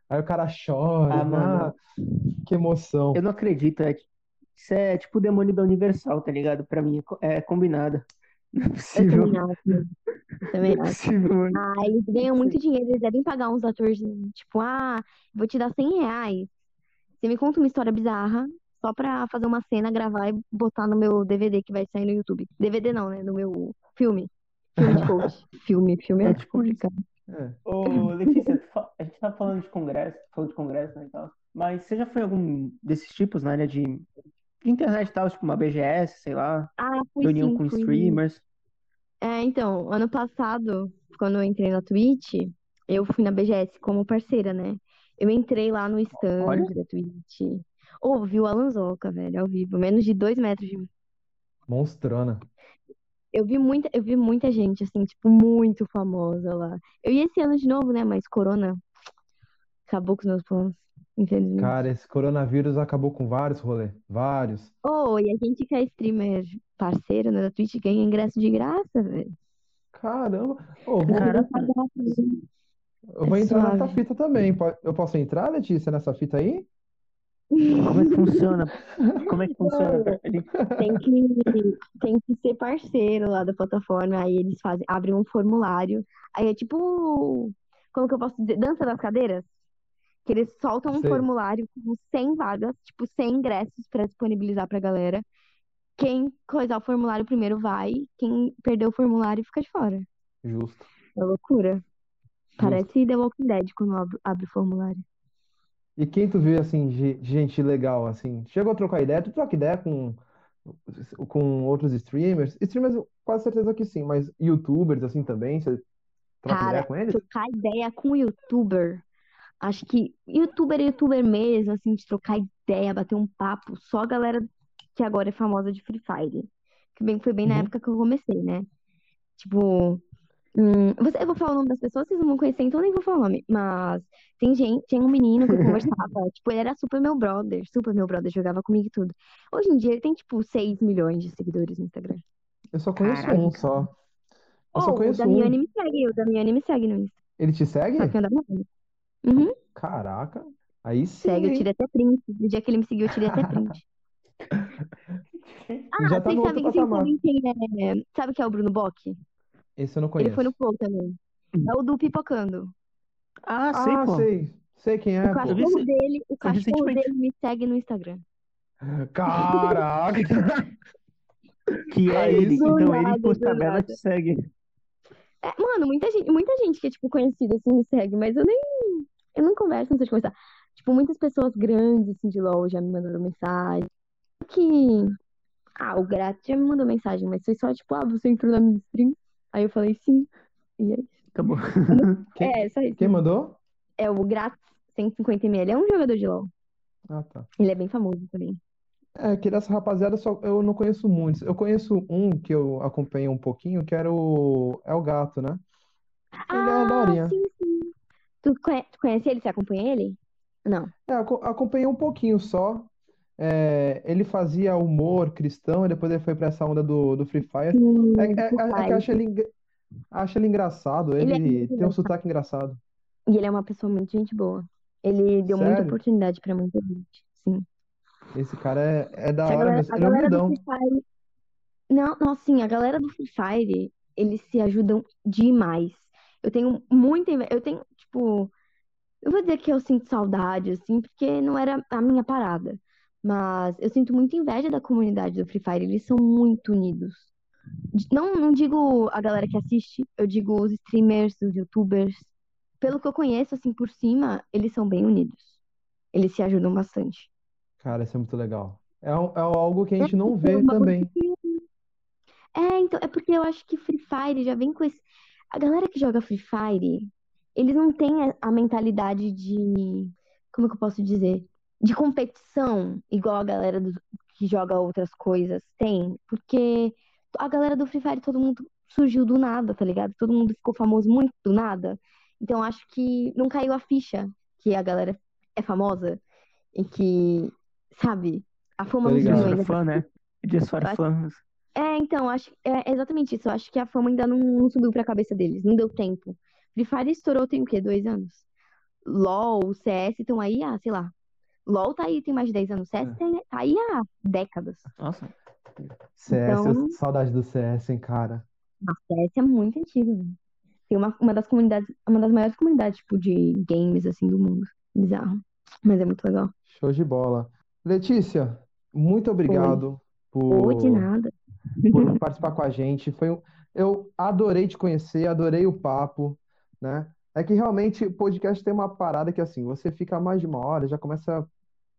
[SPEAKER 1] Aí o cara chora.
[SPEAKER 2] Ah, mano,
[SPEAKER 1] Ah, que emoção.
[SPEAKER 2] eu não acredito. É, isso é tipo o demônio da Universal, tá ligado? Pra mim, é é combinado. Não é
[SPEAKER 3] Eu
[SPEAKER 2] possível.
[SPEAKER 3] também acho.
[SPEAKER 2] Não é possível, mano.
[SPEAKER 3] Ah, eles ganham muito dinheiro, eles devem pagar uns atores, tipo, ah, vou te dar 100 reais. Você me conta uma história bizarra, só pra fazer uma cena, gravar e botar no meu DVD que vai sair no YouTube. DVD não, né? No meu filme. Filme de coach. Filme, filme
[SPEAKER 2] É
[SPEAKER 3] é
[SPEAKER 2] tipo isso.
[SPEAKER 1] É.
[SPEAKER 2] Ô, Letícia, a gente tava falando de congresso, falou de congresso, né, e tal. Mas você já foi em algum desses tipos na área de, de internet e tal, tipo uma BGS, sei lá,
[SPEAKER 3] Ah,
[SPEAKER 2] reunião
[SPEAKER 3] sim,
[SPEAKER 2] com
[SPEAKER 3] fui.
[SPEAKER 2] streamers?
[SPEAKER 3] É, então, ano passado, quando eu entrei na Twitch, eu fui na BGS como parceira, né? Eu entrei lá no stand
[SPEAKER 2] Olha,
[SPEAKER 3] da Twitch. Ô, vi o Alan Zoca, velho, ao vivo, menos de dois metros de mim.
[SPEAKER 1] Monstrona.
[SPEAKER 3] Eu vi muita, eu vi muita gente, assim, tipo, muito famosa lá. Eu ia esse ano de novo, né? Mas Corona acabou com os meus planos, infelizmente.
[SPEAKER 1] Cara, esse coronavírus acabou com vários rolês. Vários.
[SPEAKER 3] Oh, e a gente que é streamer parceiro, né, da Twitch ganha ingresso de graça, velho.
[SPEAKER 1] Caramba. Ô, vou,
[SPEAKER 3] também.
[SPEAKER 1] eu vou entrar nessa fita também. Eu posso entrar, Letícia, nessa fita aí?
[SPEAKER 2] Como é que funciona? Como é que funciona?
[SPEAKER 3] Tem que, tem que ser parceiro lá da plataforma. Aí eles fazem, abrem um formulário. Aí é tipo, como que eu posso dizer? Dança das cadeiras? Que eles soltam um
[SPEAKER 1] Sei.
[SPEAKER 3] formulário com 100 vagas, tipo 100 ingressos pra disponibilizar pra galera. Quem coisar o formulário primeiro vai, quem perder o formulário fica de fora.
[SPEAKER 1] Justo,
[SPEAKER 3] É loucura.
[SPEAKER 1] justo.
[SPEAKER 3] Parece The Walking Dead quando abre, abre o formulário.
[SPEAKER 1] E quem tu vê, assim, de gente legal, assim? Chegou a trocar ideia? Tu troca ideia com, com outros streamers? Streamers, quase certeza que sim, mas YouTubers, assim, também? Você troca ideia
[SPEAKER 3] Cara,
[SPEAKER 1] com eles?
[SPEAKER 3] trocar ideia com youtuber. Acho que youtuber é youtuber mesmo, assim, de trocar ideia, bater um papo. Só a galera que agora é famosa de Free Fire. Que bem, foi bem na
[SPEAKER 1] Uhum.
[SPEAKER 3] época que eu comecei, né? Tipo, hum, você, eu vou falar o nome das pessoas, vocês não vão conhecer, então nem vou falar o nome. Mas tem gente, tem um menino que eu conversava, tipo, ele era super meu brother, super meu brother, jogava comigo e tudo. Hoje em dia ele tem, tipo, 6 milhões de seguidores no Instagram.
[SPEAKER 1] Eu só conheço
[SPEAKER 2] Caraca.
[SPEAKER 1] um só. Eu só
[SPEAKER 3] Oh, o
[SPEAKER 1] conheço um.
[SPEAKER 3] Damiani me segue, o Damiani me segue no Insta.
[SPEAKER 1] Ele te segue?
[SPEAKER 3] O Damiani? Uhum.
[SPEAKER 1] Caraca, aí sim,
[SPEAKER 3] Segue, eu tirei até print. No dia que ele me seguiu, eu tirei até print. Ah,
[SPEAKER 1] Já tá
[SPEAKER 3] vocês sabem, vocês
[SPEAKER 1] patamar.
[SPEAKER 3] sabem quem é. Sabe quem é o Bruno Bock?
[SPEAKER 1] Esse eu não
[SPEAKER 3] Ele foi no
[SPEAKER 1] conheço.
[SPEAKER 3] Flow também. É o do Pipocando.
[SPEAKER 2] Ah, sei,
[SPEAKER 1] Ah,
[SPEAKER 2] pô.
[SPEAKER 1] sei. Sei quem
[SPEAKER 3] O
[SPEAKER 1] é,
[SPEAKER 2] vi
[SPEAKER 3] cachorro dele, o cachorro dele me segue no Instagram.
[SPEAKER 1] Caraca!
[SPEAKER 2] Que é
[SPEAKER 1] Aí
[SPEAKER 2] ele. Então ele por tabela te segue.
[SPEAKER 3] É, mano, muita gente, muita gente que é, tipo, conhecida, assim, me segue, mas eu nem... Eu não converso, não sei de conversar. Tipo, muitas pessoas grandes, assim, de LoL já me mandaram mensagem. Que... Ah, o Grat já me mandou mensagem, mas foi só, tipo, ah, você entrou na minha stream? Aí eu falei, sim. E aí?
[SPEAKER 2] Acabou.
[SPEAKER 1] Quem,
[SPEAKER 3] É, só isso.
[SPEAKER 1] quem mandou?
[SPEAKER 3] É o Grat 150ml, é um jogador de LoL.
[SPEAKER 1] Ah, tá.
[SPEAKER 3] Ele é bem famoso também.
[SPEAKER 1] É, que dessa rapaziada só, eu não conheço muitos. Eu conheço um que eu acompanhei um pouquinho, que era o. É o gato, né? Ele é
[SPEAKER 3] Ah,
[SPEAKER 1] daorinha.
[SPEAKER 3] sim, sim. Tu, conhe- tu conhece ele? Você acompanha ele? Não.
[SPEAKER 1] É, acompanhei um pouquinho só. É, ele fazia humor cristão e depois ele foi pra essa onda do, do Free Fire.
[SPEAKER 3] Sim,
[SPEAKER 1] É, é, é- é que eu acho ele, acho ele engraçado.
[SPEAKER 3] Ele é
[SPEAKER 1] Ele tem um sotaque engraçado.
[SPEAKER 3] E ele é uma pessoa muito gente boa. Ele deu muita
[SPEAKER 1] Sério?
[SPEAKER 3] oportunidade pra muita gente. Sim.
[SPEAKER 1] Esse cara é, é da hora
[SPEAKER 3] galera, a
[SPEAKER 1] Ele é
[SPEAKER 3] galera do
[SPEAKER 1] humildão.
[SPEAKER 3] Free Fire. Não, não, assim, a galera do Free Fire, eles se ajudam demais. Eu tenho muita. Eu tenho, tipo. Eu vou dizer que eu sinto saudade, assim, porque não era a minha parada. Mas eu sinto muita inveja da comunidade do Free Fire. Eles são muito unidos. Não, não digo a galera que assiste, eu digo os streamers, os youtubers. Pelo que eu conheço, assim, por cima, eles são bem unidos. Eles se ajudam bastante.
[SPEAKER 1] Cara, isso é muito legal. É, é algo que a gente não vê também.
[SPEAKER 3] É, então, é porque eu acho que Free Fire já vem com esse. A galera que joga Free Fire, eles não têm a- mentalidade de. Como que eu posso dizer? De competição, igual a galera do- que joga outras coisas tem. Porque a galera do Free Fire, todo mundo surgiu do nada, tá ligado? Todo mundo ficou famoso muito do nada. Então acho que não caiu a ficha que a galera é famosa e que, sabe, a fama
[SPEAKER 1] Tô
[SPEAKER 3] não
[SPEAKER 2] for
[SPEAKER 3] ainda.
[SPEAKER 2] fun, né? Just for
[SPEAKER 3] Acho-
[SPEAKER 2] fun.
[SPEAKER 3] É, então, acho é exatamente isso. Eu acho que a fama ainda não, não subiu pra cabeça deles, não deu tempo. Free Fire estourou tem o quê? Dois anos? LOL, CS estão aí há, sei lá. LOL tá aí tem mais de 10 anos. CS
[SPEAKER 1] É.
[SPEAKER 3] tem, tá aí há décadas.
[SPEAKER 2] Nossa.
[SPEAKER 1] CS,
[SPEAKER 3] Então-
[SPEAKER 1] saudade do CS, hein, cara.
[SPEAKER 3] A CS é muito antigo, velho. Tem uma, uma das comunidades, uma das maiores comunidades, tipo, de games, assim, do mundo. Bizarro. Mas é muito legal.
[SPEAKER 1] Show de bola. Letícia, muito obrigado
[SPEAKER 3] Ou
[SPEAKER 1] por,
[SPEAKER 3] de nada.
[SPEAKER 1] por participar com a gente. Foi um... Eu adorei te conhecer, adorei o papo, né? É que realmente o podcast tem uma parada que assim, você fica mais de uma hora, já começa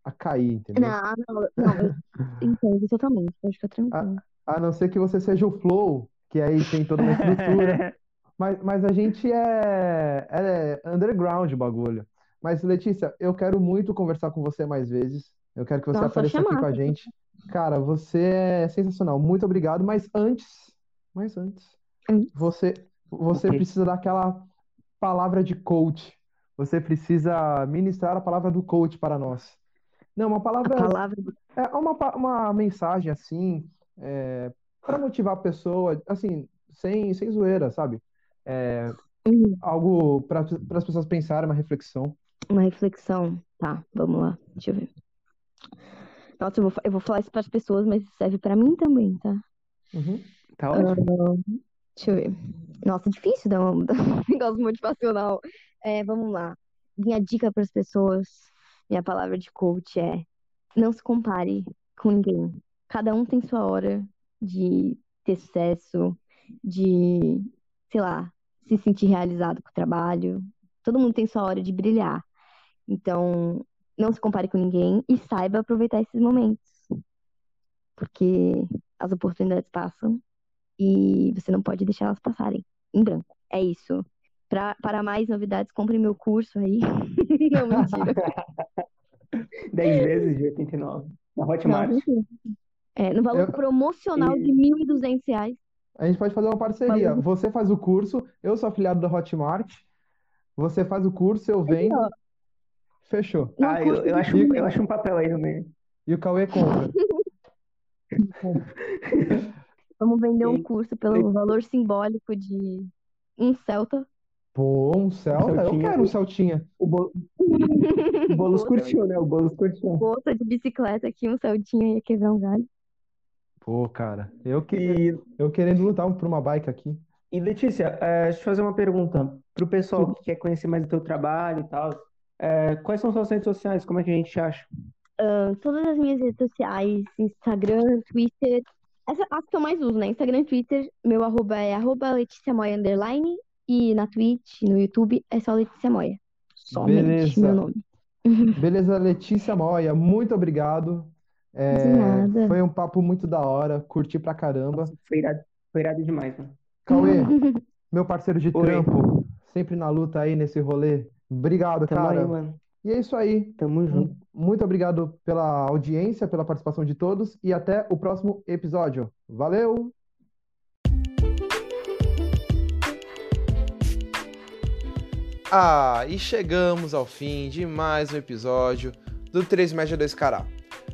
[SPEAKER 1] a cair, entendeu?
[SPEAKER 3] Não, não, não, eu entendo totalmente. Pode ficar tranquilo.
[SPEAKER 1] A não ser que você seja o Flow, que aí tem toda uma estrutura. Mas, mas a gente é, é underground o bagulho. Mas, Letícia, eu quero muito conversar com você mais vezes. Eu quero que você
[SPEAKER 3] Nossa,
[SPEAKER 1] apareça aqui
[SPEAKER 3] chamar.
[SPEAKER 1] com a gente. Cara, você é sensacional. Muito obrigado. Mas antes, mas antes,
[SPEAKER 3] Antes.
[SPEAKER 1] você, você
[SPEAKER 2] Ok.
[SPEAKER 1] precisa dar aquela palavra de coach. Você precisa ministrar a palavra do coach para nós. Não, uma
[SPEAKER 3] A
[SPEAKER 1] palavra
[SPEAKER 3] palavra
[SPEAKER 1] é uma, uma mensagem assim, é, para motivar a pessoa, assim, sem, sem zoeira, sabe? É,
[SPEAKER 3] Uhum.
[SPEAKER 1] algo para as pessoas pensarem, uma reflexão.
[SPEAKER 3] Uma reflexão. Tá, vamos lá. Deixa eu ver. Nossa, eu vou, eu vou falar isso para as pessoas, mas serve para mim também, tá?
[SPEAKER 1] Uhum.
[SPEAKER 2] Tá ótimo.
[SPEAKER 3] Deixa eu ver. Nossa, difícil dar um, dar um negócio motivacional. É, vamos lá. Minha dica para as pessoas, minha palavra de coach é: não se compare com ninguém. Cada um tem sua hora de ter sucesso, de, sei lá, se sentir realizado com o trabalho. Todo mundo tem sua hora de brilhar. Então, não se compare com ninguém e saiba aproveitar esses momentos. Porque as oportunidades passam e você não pode deixar elas passarem em branco. É isso. Pra, para mais novidades, compre meu curso aí. Não, mentira.
[SPEAKER 2] 10 vezes de 89. Na
[SPEAKER 3] Não,
[SPEAKER 2] Hotmart.
[SPEAKER 3] mentira. É, no valor
[SPEAKER 1] Eu-
[SPEAKER 3] promocional
[SPEAKER 2] E-
[SPEAKER 3] de R$ 1.200.
[SPEAKER 1] A gente pode fazer uma parceria.
[SPEAKER 3] Valeu.
[SPEAKER 1] Você faz o curso, eu sou afiliado da Hotmart. Você faz o curso, eu vendo. Fechou.
[SPEAKER 3] Não,
[SPEAKER 2] Ah, eu, eu, acho, eu acho um papel aí no meio.
[SPEAKER 1] E o Cauê compra.
[SPEAKER 3] Vamos vender um curso pelo valor simbólico de um Celta.
[SPEAKER 1] Pô, um Celta? Eu
[SPEAKER 2] Celtinha.
[SPEAKER 1] quero um Celtinha.
[SPEAKER 2] O, Bo... o Boulos curtiu, né? O Boulos curtiu.
[SPEAKER 3] Bolsa de bicicleta aqui, um Celtinha ia quebrar um galho.
[SPEAKER 1] Pô, cara, eu, que...
[SPEAKER 2] E,
[SPEAKER 1] eu querendo lutar por uma bike aqui.
[SPEAKER 2] e Letícia, é, deixa eu te fazer uma pergunta. Pro pessoal que quer conhecer mais o teu trabalho e tal, é, quais são suas redes sociais? Como é que a gente te acha?
[SPEAKER 3] Ah, todas as minhas redes sociais, Instagram, Twitter, essa, as que eu mais uso, né? Instagram e Twitter, meu arroba é arroba Letícia underline e na Twitch, no YouTube, é só Letícia Moia. Somente
[SPEAKER 1] Beleza.
[SPEAKER 3] meu nome.
[SPEAKER 1] Beleza, Letícia Moia, muito obrigado. É,
[SPEAKER 3] De nada.
[SPEAKER 1] foi um papo muito da hora, curti pra caramba.
[SPEAKER 2] Foi irado, foi irado demais, mano.
[SPEAKER 1] Cauê, meu parceiro de
[SPEAKER 2] Oi.
[SPEAKER 1] trampo, sempre na luta aí nesse rolê. Obrigado,
[SPEAKER 2] Tamo
[SPEAKER 1] cara.
[SPEAKER 2] aí, mano.
[SPEAKER 1] E é isso aí.
[SPEAKER 2] Tamo junto.
[SPEAKER 1] Muito obrigado pela audiência, pela participação de todos e até o próximo episódio. Valeu!
[SPEAKER 6] Ah, e chegamos ao fim de mais um episódio do 3 Média 2 Cará.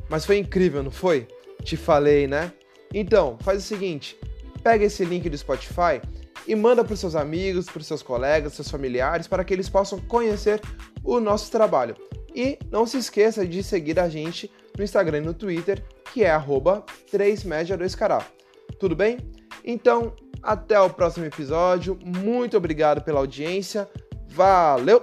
[SPEAKER 6] Mas foi incrível, não foi? Te falei, né? Então, faz o seguinte, pega esse link do Spotify e manda para os seus amigos, para os seus colegas, seus familiares, para que eles possam conhecer o nosso trabalho. E não se esqueça de seguir a gente no Instagram e no Twitter, que é arroba 3média2cará. Tudo bem? Então, até o próximo episódio. Muito obrigado pela audiência. Valeu!